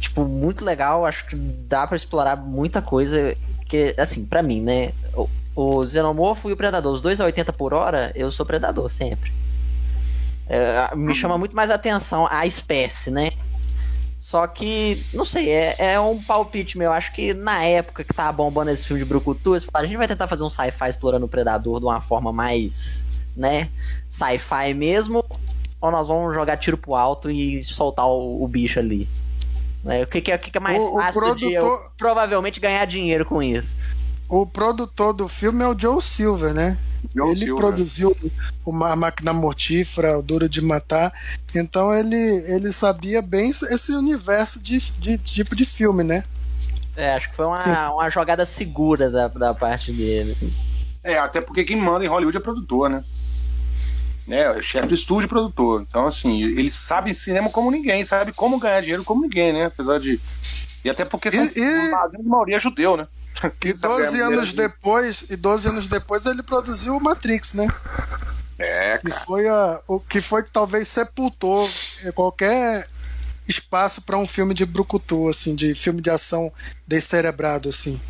tipo, muito legal. Acho que dá para explorar muita coisa. Que, assim, para mim, né? O, o Xenomorfo e o Predador, os dois a 80 por hora, eu sou Predador sempre. É, me chama muito mais atenção a espécie, né? Só que, não sei, é, é um palpite meu. Acho que na época que tava bombando esse filme de Brucutu, eles falaram, a gente vai tentar fazer um sci-fi explorando o Predador de uma forma mais, né, sci-fi mesmo, ou nós vamos jogar tiro pro alto e soltar o, o bicho ali. Né? O que, que, é, o que, que é mais O- o fácil de produtor- eu provavelmente ganhar dinheiro com isso? O produtor do filme é o Joe Silver, né? Ele Silver. produziu o Ma- Máquina Mortífera, o Duro de Matar. Então ele, ele sabia bem esse universo de, de tipo de filme, né? É, acho que foi Sim. uma, uma jogada segura da, da parte dele. É, até porque quem manda em Hollywood é produtor, né? né? É chefe de estúdio e produtor. Então, assim, eles sabem cinema como ninguém, sabe como ganhar dinheiro como ninguém, né? Apesar de. E até porque são, E- e- a grande maioria é judeu, né? E Quem sabe 12 ganhar anos dinheiro- depois, e 12 anos depois ele produziu o Matrix, né? É, Que cara. foi a, o que foi que talvez sepultou qualquer espaço para um filme de brucutu, assim, de filme de ação descerebrado, assim.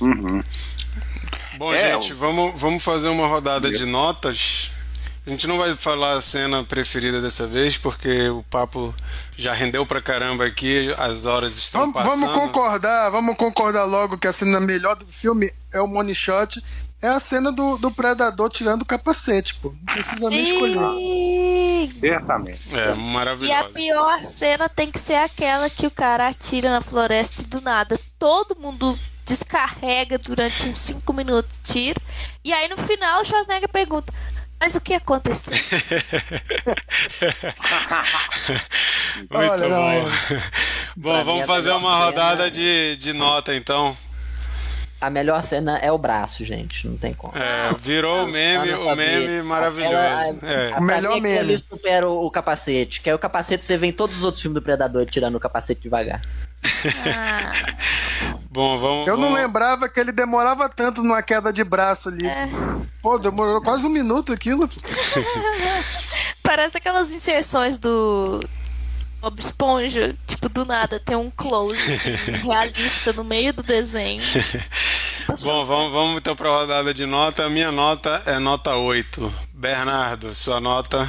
Uhum. Bom, É, gente, vamos, vamos fazer uma rodada de notas. A gente não vai falar a cena preferida dessa vez, porque o papo já rendeu pra caramba aqui, as horas estão Vamos, passando. vamos concordar, vamos concordar logo que a cena melhor do filme é o money shot. É a cena do, do predador tirando o capacete, pô. Não precisa nem escolher. Sim! Certamente. É, E a pior cena tem que ser aquela que o cara atira na floresta e do nada todo mundo descarrega durante uns 5 minutos tiro. E aí no final o Schwarzenegger pergunta: Mas o que aconteceu? Muito Olha, bom. não. Bom, Pra vamos fazer uma rodada de, de nota então. A melhor cena é o braço, gente. Não tem como. É, virou o meme, o meme maravilhoso. aquela- É. O melhor mim, aquilo meme. ali supera o, o capacete. Que aí o capacete você vê em todos os outros filmes do Predador tirando o capacete devagar. Ah, Bom, vamos. Eu não vamos- lembrava que ele demorava tanto numa queda de braço ali. É. Pô, demorou quase um minuto aquilo. parece aquelas inserções do Bob Esponja, tipo, do nada tem um close assim, realista no meio do desenho. Bom, vamos, vamos então para a rodada de nota. A minha nota é nota 8. Bernardo, sua nota.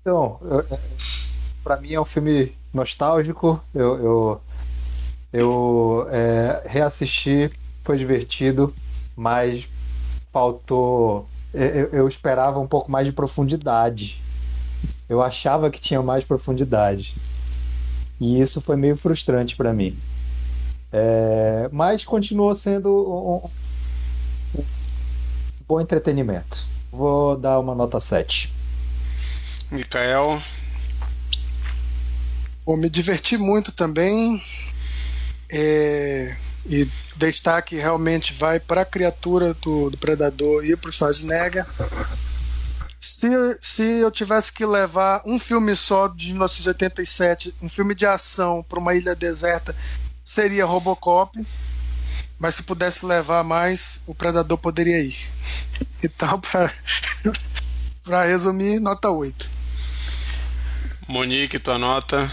Então, é, pra mim é um filme nostálgico. Eu, eu, eu é, reassisti, foi divertido, mas faltou. Eu, eu esperava um pouco mais de profundidade. Eu achava que tinha mais profundidade. E isso foi meio frustrante pra mim. É, mas continuou sendo um, um bom entretenimento. Vou dar uma nota 7. Mikael. Pô, me diverti muito também. É, E destaque realmente vai para a criatura do, do Predador e para o Schwarzenegger. Se, se eu tivesse que levar um filme só de 1987, um filme de ação para uma ilha deserta, seria Robocop. Mas se pudesse levar mais, o Predador poderia ir. Então, para resumir, nota 8. Monique, tua nota.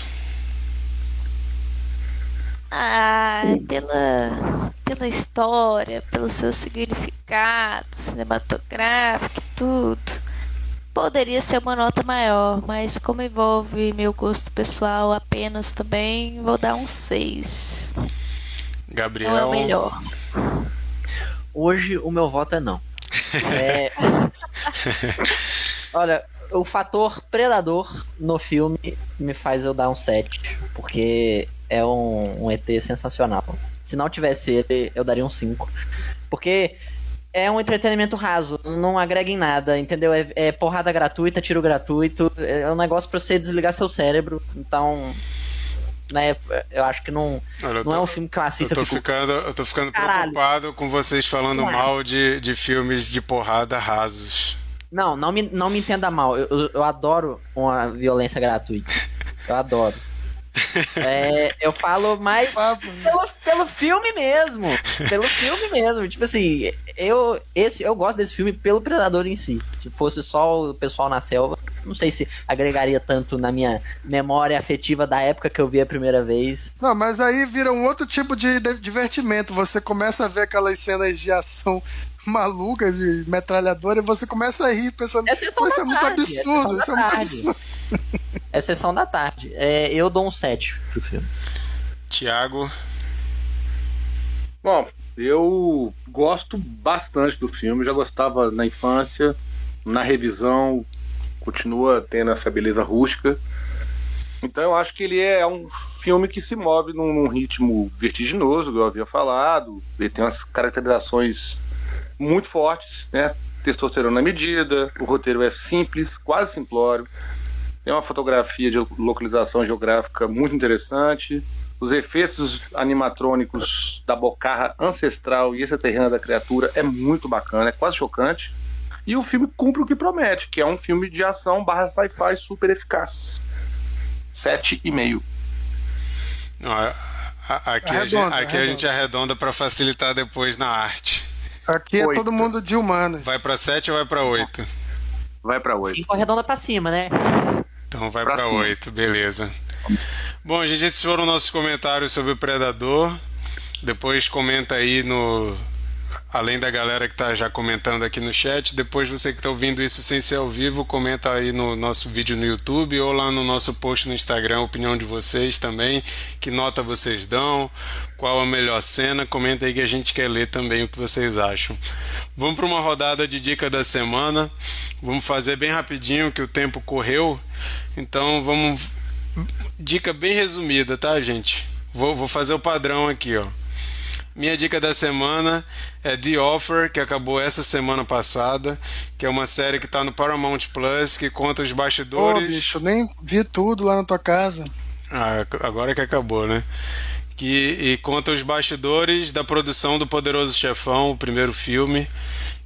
Ah, pela, pela história, pelo seu significado cinematográfico e tudo. Poderia ser uma nota maior, mas como envolve meu gosto pessoal apenas também, vou dar um 6. Gabriel. Não é o melhor. Hoje o meu voto é não. É... Olha, o fator predador no filme me faz eu dar um 7, porque é um, um ET sensacional. Se não tivesse ele, eu daria um 5. Porque é um entretenimento raso, não agrega em nada, entendeu? É, é porrada gratuita, tiro gratuito, é um negócio pra você desligar seu cérebro. Então, né, eu acho que não, Olha, eu não tô- é um filme que eu Eu assisto e tô fico, ficando, eu tô ficando Caralho. preocupado com vocês falando mal de, de filmes de porrada rasos. Não, não me, não me entenda mal. Eu, eu, eu adoro uma violência gratuita. Eu adoro. É, eu falo mais pelo, pelo filme mesmo. Pelo filme mesmo. Tipo assim, eu, esse, eu gosto desse filme pelo Predador em si. Se fosse só o pessoal na selva, não sei se agregaria tanto na minha memória afetiva da época que eu vi a primeira vez. Não, mas aí vira um outro tipo de divertimento. Você começa a ver aquelas cenas de ação malucas de metralhadora e você começa a rir pensando, É sessão isso da é muito tarde, absurdo, é isso é sessão da muito tarde. absurdo. É sessão da tarde. É, eu dou um 7 pro filme. Tiago, Bom, eu gosto bastante do filme, já gostava na infância, na revisão, continua tendo essa beleza rústica. Então eu acho que ele é um filme que se move num, num ritmo vertiginoso, como eu havia falado. Ele tem umas caracterizações muito fortes, né? Testosterona na medida, o roteiro é simples, quase simplório. Tem uma fotografia de localização geográfica muito interessante. Os efeitos animatrônicos da bocarra ancestral e extraterrena da criatura é muito bacana, é quase chocante. E o filme cumpre o que promete, que é um filme de ação barra sci-fi super eficaz. Sete e meio. a- a- aqui, a, Arredonda, gente, aqui a gente arredonda para facilitar depois na arte. Aqui é Oito. todo mundo de humanas. Vai para 7 ou vai para 8? Vai pra oito. 5 arredonda pra cima, né? Então vai Pra para cima. 8, beleza. Bom, gente, esses foram nossos comentários sobre o Predador. Depois comenta aí no. Além da galera que tá já comentando aqui no chat, depois você que tá ouvindo isso sem ser ao vivo, comenta aí no nosso vídeo no YouTube ou lá no nosso post no Instagram a opinião de vocês também, que nota vocês dão, qual a melhor cena, comenta aí que a gente quer ler também o que vocês acham. Vamos para uma rodada de dica da semana. Vamos fazer bem rapidinho que o tempo correu. Então vamos dica bem resumida, tá, gente? Vou, vou fazer o padrão aqui, ó. Minha dica da semana é The Offer, que acabou essa semana passada, que é uma série que tá no Paramount Plus, que conta os Ô, bastidores. bicho, nem vi tudo lá na tua casa. Ah, agora que acabou, né? Que, conta os bastidores da produção do Poderoso Chefão, o primeiro filme.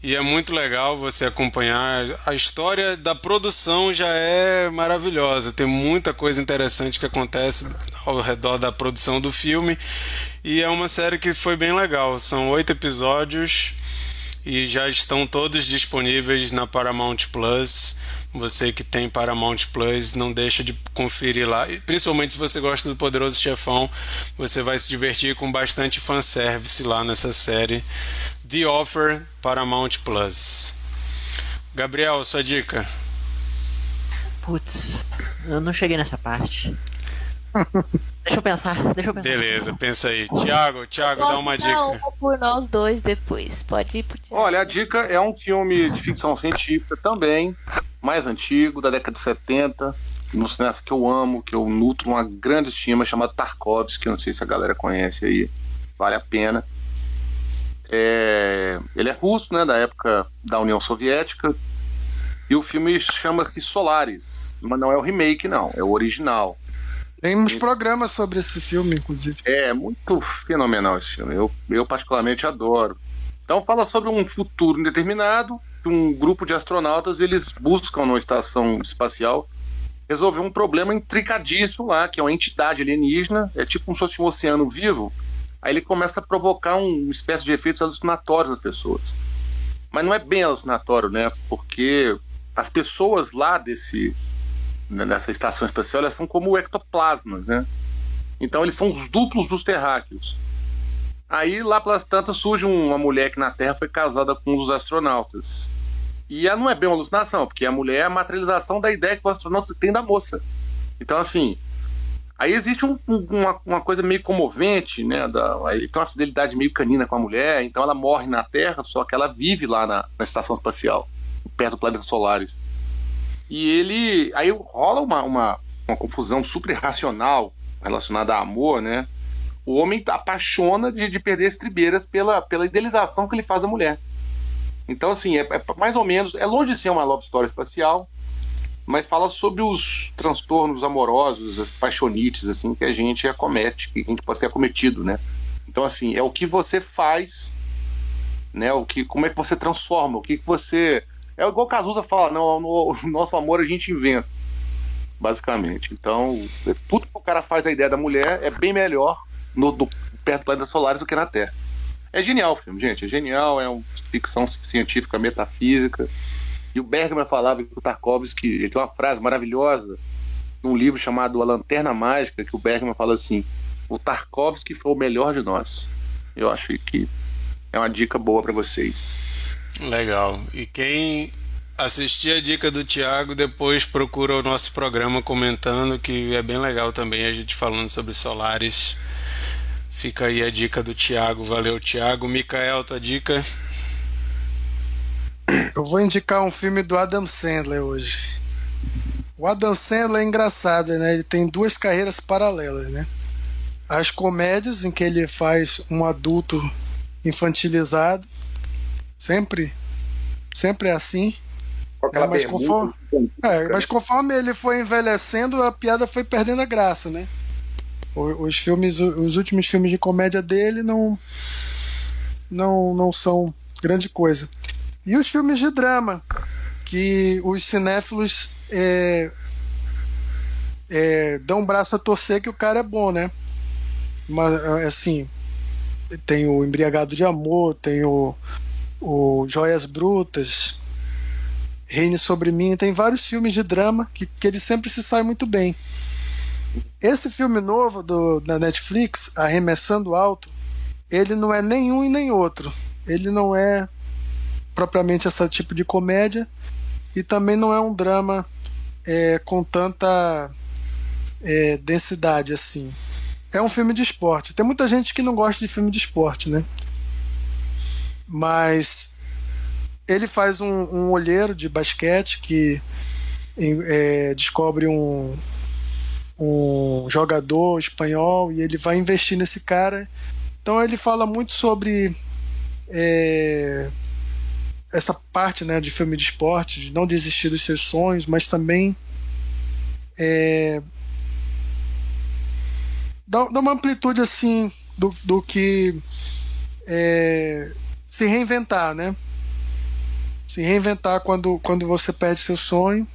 E é muito legal você acompanhar. A história da produção já é maravilhosa. Tem muita coisa interessante que acontece ao redor da produção do filme. E é uma série que foi bem legal. São oito episódios e já estão todos disponíveis na Paramount Plus. Você que tem Paramount Plus, não deixa de conferir lá. E Principalmente se você gosta do Poderoso Chefão, você vai se divertir com bastante fanservice lá nessa série. The Offer Paramount Plus. Gabriel, sua dica. Putz, eu não cheguei nessa parte. Deixa eu pensar, deixa eu pensar. Beleza, pensa aí. Tiago, Tiago, dá uma dar dica. uma por nós dois depois. Pode ir pro Thiago. Olha, a dica é um filme de ficção científica também, mais antigo, da década de 70, no cineasta que eu amo, que eu nutro uma grande estima, chamado Tarkovsky, que eu não sei se a galera conhece aí, vale a pena. É, ele é russo, né, da época da União Soviética, e o filme chama-se Solaris, mas não é o remake, não, é o original. Tem uns programas sobre esse filme, inclusive. É muito fenomenal esse filme. Eu, eu particularmente adoro. Então fala sobre um futuro indeterminado, que um grupo de astronautas eles buscam numa estação espacial resolver um problema intricadíssimo lá, que é uma entidade alienígena, é tipo como se fosse um oceano vivo. Aí ele começa a provocar um- uma espécie de efeitos alucinatórios nas pessoas. Mas não é bem alucinatório, né? Porque as pessoas lá desse nessa estação espacial elas são como ectoplasmas, né? Então eles são os duplos dos terráqueos. Aí lá pelas tantas surge um, uma mulher que na Terra foi casada com um dos astronautas. E ela não é bem uma alucinação, porque a mulher é a materialização da ideia que o astronauta tem da moça. Então assim, aí existe um- um- uma, uma coisa meio comovente, né? Da, aí tem uma fidelidade meio canina com a mulher, então ela morre na Terra, só que ela vive lá na, na estação espacial, perto do planeta Solaris. E ele. Aí rola uma, uma, uma confusão super irracional relacionada a amor, né? O homem apaixona de, de perder estribeiras pela, pela idealização que ele faz da mulher. Então, assim, é, é mais ou menos. É longe de ser uma love story espacial, mas fala sobre os transtornos amorosos, as paixonites, assim, que a gente acomete, que a gente pode ser acometido, né? Então, assim, é o que você faz, né? O que, como é que você transforma, o que, que você. É igual o Cazuza fala, não, o nosso amor a gente inventa. basicamente. Então, é tudo que o cara faz da ideia da mulher é bem melhor no, do, perto do planeta Solares do que na Terra. É genial o filme, gente. É genial, é uma ficção científica, metafísica. E o Bergman falava que o Tarkovsky, ele tem uma frase maravilhosa num livro chamado A Lanterna Mágica, que o Bergman fala assim: o Tarkovsky foi o melhor de nós. Eu acho que é uma dica boa para vocês. Legal. E quem assistir a dica do Thiago, depois procura o nosso programa comentando, que é bem legal também a gente falando sobre Solares. Fica aí a dica do Thiago. Valeu, Thiago. Mikael, tua dica? Eu vou indicar um filme do Adam Sandler hoje. O Adam Sandler é engraçado, né? Ele tem duas carreiras paralelas, né? As comédias, em que ele faz um adulto infantilizado, sempre, sempre é assim. É, mas, conforme, é, mas conforme ele foi envelhecendo, a piada foi perdendo a graça, né? Os filmes, os últimos filmes de comédia dele não, não, não são grande coisa. E os filmes de drama, que os cinéfilos é, é, dão um braço a torcer que o cara é bom, né? Mas assim, tem o Embriagado de Amor, tem o, o Joias Brutas, Reine Sobre Mim, tem vários filmes de drama que, que ele sempre se sai muito bem. Esse filme novo do, da Netflix, Arremessando Alto, ele não é nenhum e nem outro. Ele não é propriamente esse tipo de comédia e também não é um drama é, com tanta é, densidade assim. É um filme de esporte. Tem muita gente que não gosta de filme de esporte, né? Mas ele faz um, um olheiro de basquete que é, descobre um, um jogador espanhol e ele vai investir nesse cara. Então ele fala muito sobre é, essa parte né, de filme de esporte, de não desistir dos seus sonhos, mas também é, dá, dá uma amplitude assim do, do que é, se reinventar, né? Se reinventar quando, quando você perde seu sonho.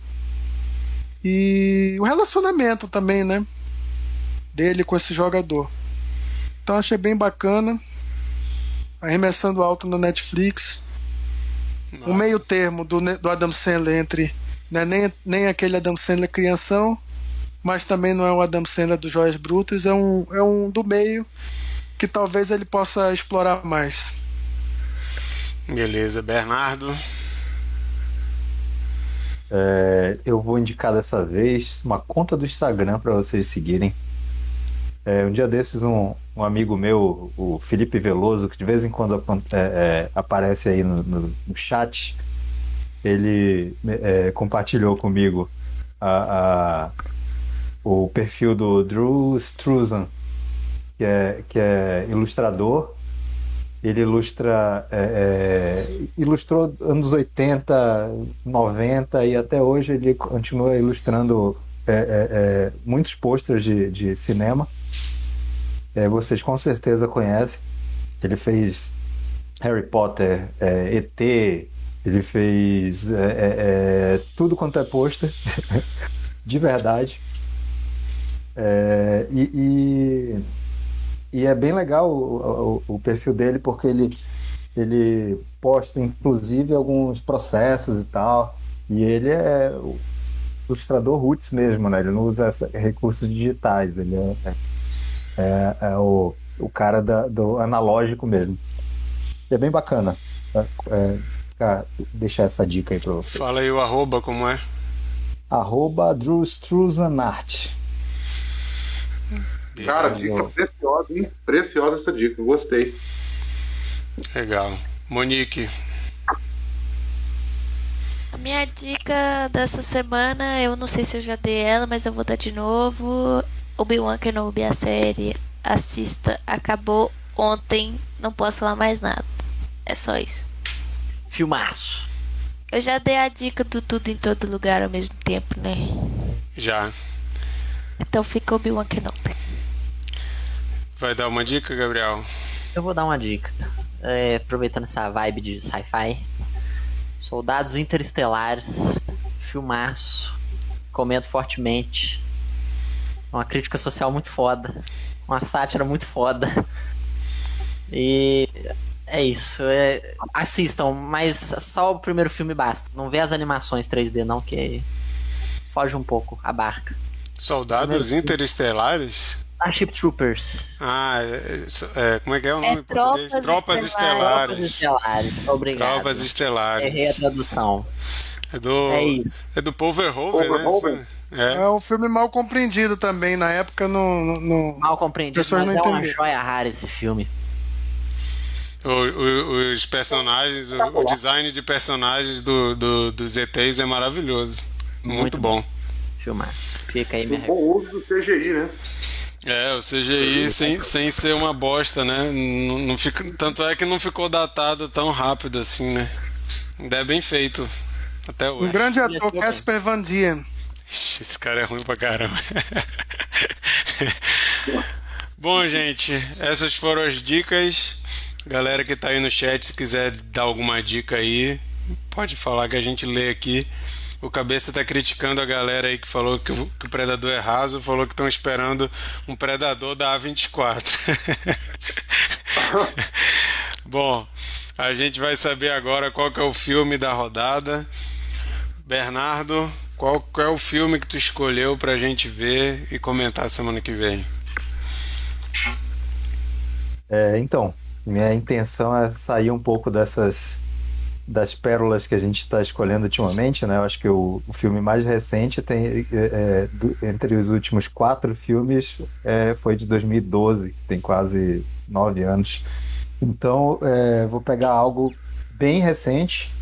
E o relacionamento também, né? Dele com esse jogador. Então achei bem bacana. Arremessando alto no Netflix. Nossa. O meio termo do, do Adam Sandler entre. Né, nem, nem aquele Adam Sandler crianção, mas também não é o Adam Sandler dos Joias Brutas, é um, é um do meio que talvez ele possa explorar mais. Beleza, Bernardo. É, eu vou indicar dessa vez uma conta do Instagram para vocês seguirem. É, um dia desses, um, um, amigo meu, o Felipe Veloso, que de vez em quando é, é, aparece aí no, no, no chat, ele é, compartilhou comigo a, a, o perfil do Drew Struzan, que é, que é ilustrador ele ilustra, é, é, ilustrou anos 80, 90 e até hoje ele continua ilustrando é, é, é muitos posters de, de cinema. É, vocês com certeza conhecem. Ele fez Harry Potter, ET, ele fez tudo quanto é pôster, de verdade. e, e e é bem legal o, o, o perfil dele porque ele, ele posta inclusive alguns processos e tal. E ele é o ilustrador roots mesmo, né? Ele não usa essa, recursos digitais, ele é, é, é, é o, o cara da, do analógico mesmo. E é bem bacana. É, é deixar essa dica aí pra você. Fala aí o arroba, como é? Arroba Drew Struzanart. Cara, dica preciosa, hein? Preciosa essa dica, gostei. Legal. Monique. A minha dica dessa semana, eu não sei se eu já dei ela, mas eu vou dar de novo. Obi-Wan Kenobi, a série. Assista, acabou ontem, não posso falar mais nada. É só isso. Filmaço. Eu já dei a dica do tudo em todo lugar ao mesmo tempo, né? Já. Então fica Obi-Wan Kenobi. Vai dar uma dica, Gabriel? Eu vou dar uma dica. É, aproveitando essa vibe de sci-fi. Soldados Interestelares. Filmaço. Comento fortemente. Uma crítica social muito foda. Uma sátira muito foda. E é isso. É... Assistam, mas só o primeiro filme basta. Não vê as animações 3D, não, que foge um pouco a barca. Soldados Interestelares? Starship Troopers. Ah, é, é, como é que é o nome É em português? Tropas Tropas Estelares. Tropas Estelares. Obrigado. Tropas Estelares. Errei a tradução. É do, É isso. é do Paul Verhoeven, Paul né? É. É um filme mal compreendido também. Na época não. Mal compreendido, Pessoas mas não é uma joia rara esse filme. O- o- os personagens, o, o design de personagens do, do, dos ETs é maravilhoso. Muito, Muito bom. Filmar. Fica aí minha Um bom uso do CGI, né? É, o CGI sem, sem ser uma bosta, né? Não, não fica, tanto é que não ficou datado tão rápido assim, né? Ainda é bem feito. Até Um hoje. grande Esse ator. Casper Van Dien. Esse cara é ruim pra caramba. Bom, gente, essas foram as dicas. Galera que tá aí no chat, se quiser dar alguma dica aí, pode falar que a gente lê aqui. O Cabeça tá criticando a galera aí que falou que o, que o Predador é raso, falou que estão esperando um Predador da A24. Bom, a gente vai saber agora qual que é o filme da rodada. Bernardo, qual, qual é o filme que tu escolheu pra gente ver e comentar semana que vem? É, então, minha intenção é sair um pouco dessas das pérolas que a gente está escolhendo ultimamente, né? Eu acho que o, o filme mais recente tem é, é, do- entre os últimos quatro filmes é, foi de 2012, que tem quase nove anos. Então, é, vou pegar algo bem recente,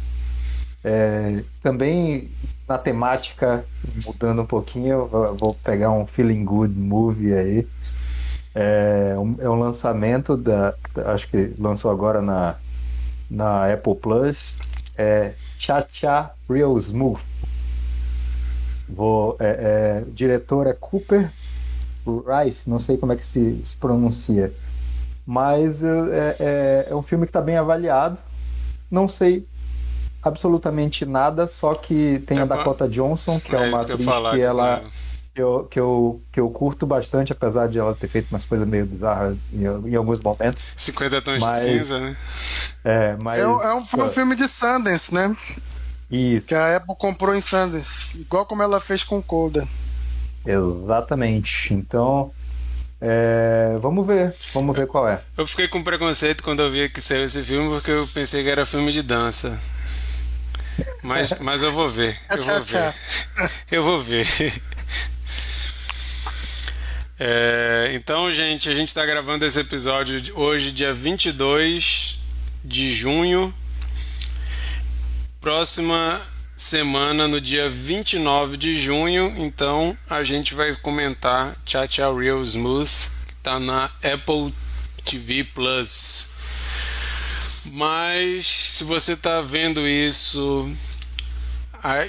é, também na temática mudando um pouquinho, vou- pegar um feeling good movie aí. É um, é um lançamento da. Acho que lançou agora na, na Apple Plus. É Cha Cha Real Smooth. Vou, é, é, o diretor é Cooper Rife, não sei como é que se, se pronuncia. Mas é, é, é um filme que está bem avaliado. Não sei absolutamente nada, só que tem a. Dakota Johnson, que é, uma que eu atriz falar. que ela que eu, que, eu, que eu curto bastante, apesar de ela ter feito umas coisas meio bizarras em, em alguns momentos. 50 tons Mas- de cinza, né? É, mas. É, um- é um, foi um filme de Sundance, né? Isso, Que a Apple comprou em Sundance. Igual como ela fez com Coda. exatamente. Então, é, vamos ver. Vamos ver qual é. Eu fiquei com preconceito quando eu vi que saiu esse filme porque eu pensei que era filme de dança. Mas, mas eu vou ver. Eu Tchau, vou ver. Eu vou ver. É, então, gente, a gente está gravando esse episódio hoje, dia 22 de junho. Próxima semana, no dia 29 de junho, então a gente vai comentar Cha Cha Real Smooth, que está na Apple TV Plus. Mas se você está vendo isso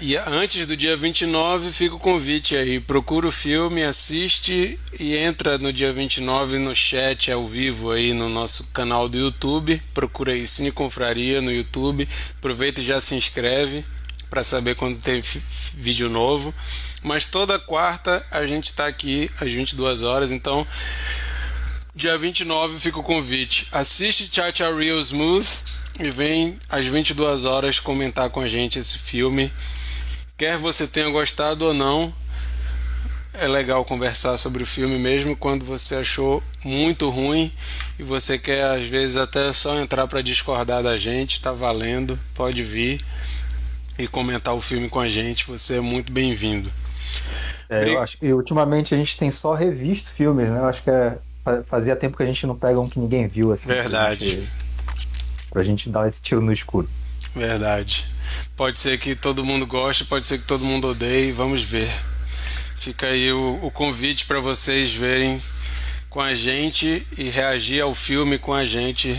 e antes do dia 29, fica o convite aí. Procura o filme, assiste e entra no dia 29 no chat ao vivo aí no nosso canal do YouTube. Procura aí Cine Confraria no YouTube. Aproveita e já se inscreve para saber quando tem vídeo novo. Mas toda quarta a gente está aqui às 22 horas, então Dia 29 fica o convite. Assiste Cha Cha Real Smooth e vem às 22 horas comentar com a gente esse filme. Quer você tenha gostado ou não, é legal conversar sobre o filme mesmo quando você achou muito ruim e você quer às vezes até só entrar para discordar da gente, tá valendo, pode vir e comentar o filme com a gente, você é muito bem-vindo. É, eu acho que ultimamente a gente tem só revisto filmes, né? Eu acho que é- fa- fazia tempo que a gente não pega um que ninguém viu, assim. Verdade. Pra gente dar esse tiro no escuro. Verdade. Pode ser que todo mundo goste, pode ser que todo mundo odeie, vamos ver. Fica aí o, o convite para vocês verem com a gente e reagir ao filme com a gente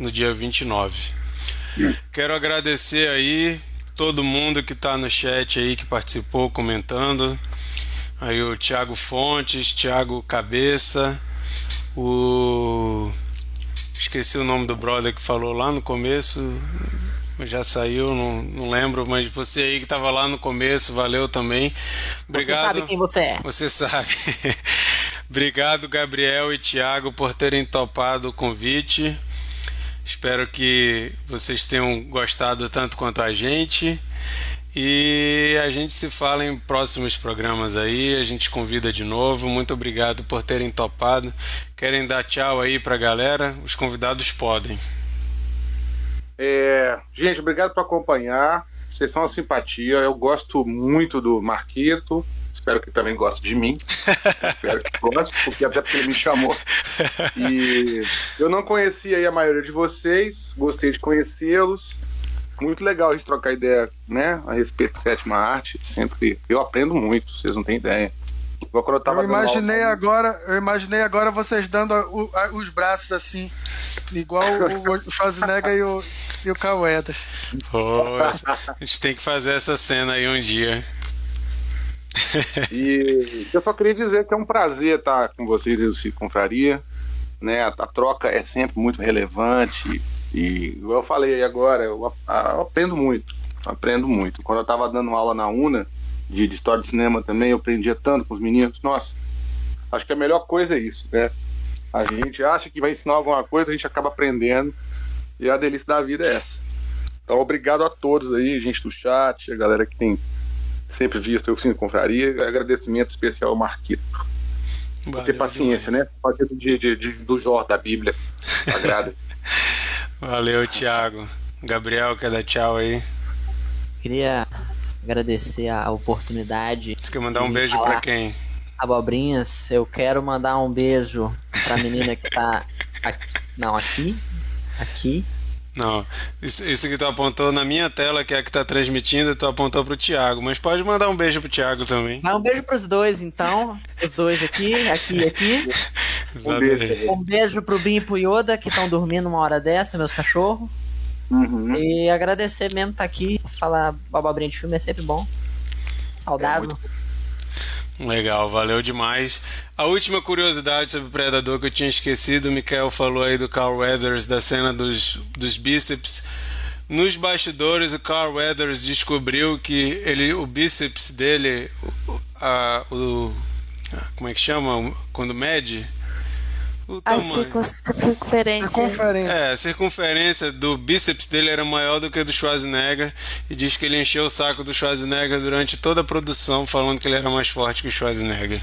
no dia 29. Quero agradecer aí todo mundo que está no chat aí, que participou comentando. Aí o Thiago Fontes, Thiago Cabeça, o. Esqueci o nome do brother que falou lá no começo. já saiu, não, não lembro, mas você aí que estava lá no começo, valeu também. Obrigado. Você sabe quem você é. Você sabe. Obrigado, Gabriel e Thiago, por terem topado o convite. Espero que vocês tenham gostado tanto quanto a gente. E a gente se fala em próximos programas aí, a gente convida de novo. Muito obrigado por terem topado. Querem dar tchau aí pra galera? Os convidados podem. É, gente, obrigado por acompanhar. Vocês são uma simpatia. Eu gosto muito do Marquito. Espero que também goste de mim. Espero que goste, porque até porque ele me chamou. E eu não conhecia a maioria de vocês, gostei de conhecê-los muito legal a gente trocar ideia, né, a respeito de sétima arte. Sempre eu aprendo muito, vocês não têm ideia. Eu, eu imaginei aula, agora, eu imaginei agora vocês dando o, a, os braços assim, igual o, o Schwarzenegger e o, e o Weathers. Pô, a gente tem que fazer essa cena aí um dia. E eu só queria dizer que é um prazer estar com vocês e o Confraria. Né? A, a troca é sempre muito relevante e eu falei agora, eu, eu aprendo muito, aprendo muito. Quando eu estava dando aula na UNA, de, de, história de cinema também, eu aprendia tanto com os meninos. Nossa, acho que a melhor coisa é isso, né? A gente acha que vai ensinar alguma coisa, a gente acaba aprendendo. E a delícia da vida é essa. Então, obrigado a todos aí, gente do chat, a galera que tem sempre visto eu Cine Confraria. Agradecimento especial ao Marquito. Valeu, ter paciência, né? Paciência de, de, de, do Jó da Bíblia. Agrada. Valeu, Thiago. Gabriel, quer dar tchau aí? Queria agradecer a oportunidade. Você quer mandar um beijo para quem? Abobrinhas, eu quero mandar um beijo pra menina que tá. Aqui, não, aqui. Aqui. Não, isso, isso que tu apontou na minha tela, que é a que tá transmitindo, tu apontou pro Thiago. Mas pode mandar um beijo pro Thiago também. Mas um beijo pros dois, então. Os dois aqui, aqui e aqui. Um beijo. um beijo pro Bin e pro Yoda, que estão dormindo uma hora dessa, meus cachorros. Uhum. E agradecer mesmo estar tá aqui. Falar bababrinha de filme é sempre bom. Saudável. É muito... Legal, valeu demais. A última curiosidade sobre o Predador que eu tinha esquecido, o Mikael falou aí do Carl Weathers, da cena dos, dos bíceps. Nos bastidores, o Carl Weathers descobriu que ele, o bíceps dele, a, o, como é que chama? Quando mede? O a circunferência. circunferência. É, a circunferência do bíceps dele era maior do que a do Schwarzenegger e diz que ele encheu o saco do Schwarzenegger durante toda a produção, falando que ele era mais forte que o Schwarzenegger.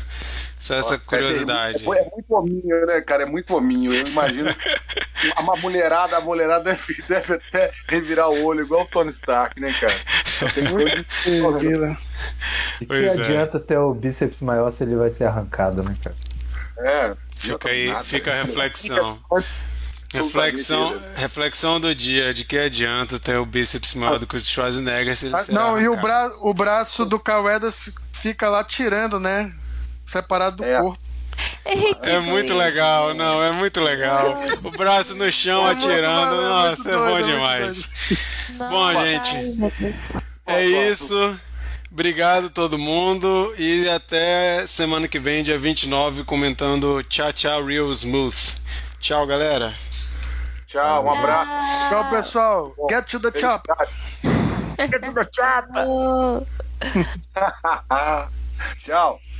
Só essa Nossa, curiosidade. É, é, muito hominho, né, cara? É muito hominho. Eu imagino uma mulherada, a mulherada deve, deve até revirar o olho igual o Tony Stark, né, cara? Tem muito E que é. adianta ter o bíceps maior se ele vai ser arrancado, né, cara? É, Fica aí, fica a reflexão. Reflexão, reflexão do dia, de que adianta ter o bíceps maior do que o Schwarzenegger se ele ah, Não, e o, bra o braço do Cauedas fica lá tirando, né? Separado do é. corpo. É, é muito legal, não, é muito legal. O braço no chão é atirando, doido, nossa, é, é bom demais. Bom, gente, é isso. Obrigado todo mundo e até semana que vem, dia 29, comentando Tchau Tchau Real Smooth. Tchau, galera. Tchau, um abraço. Tchau, pessoal. Get to the chop. Get to the chop. Tchau.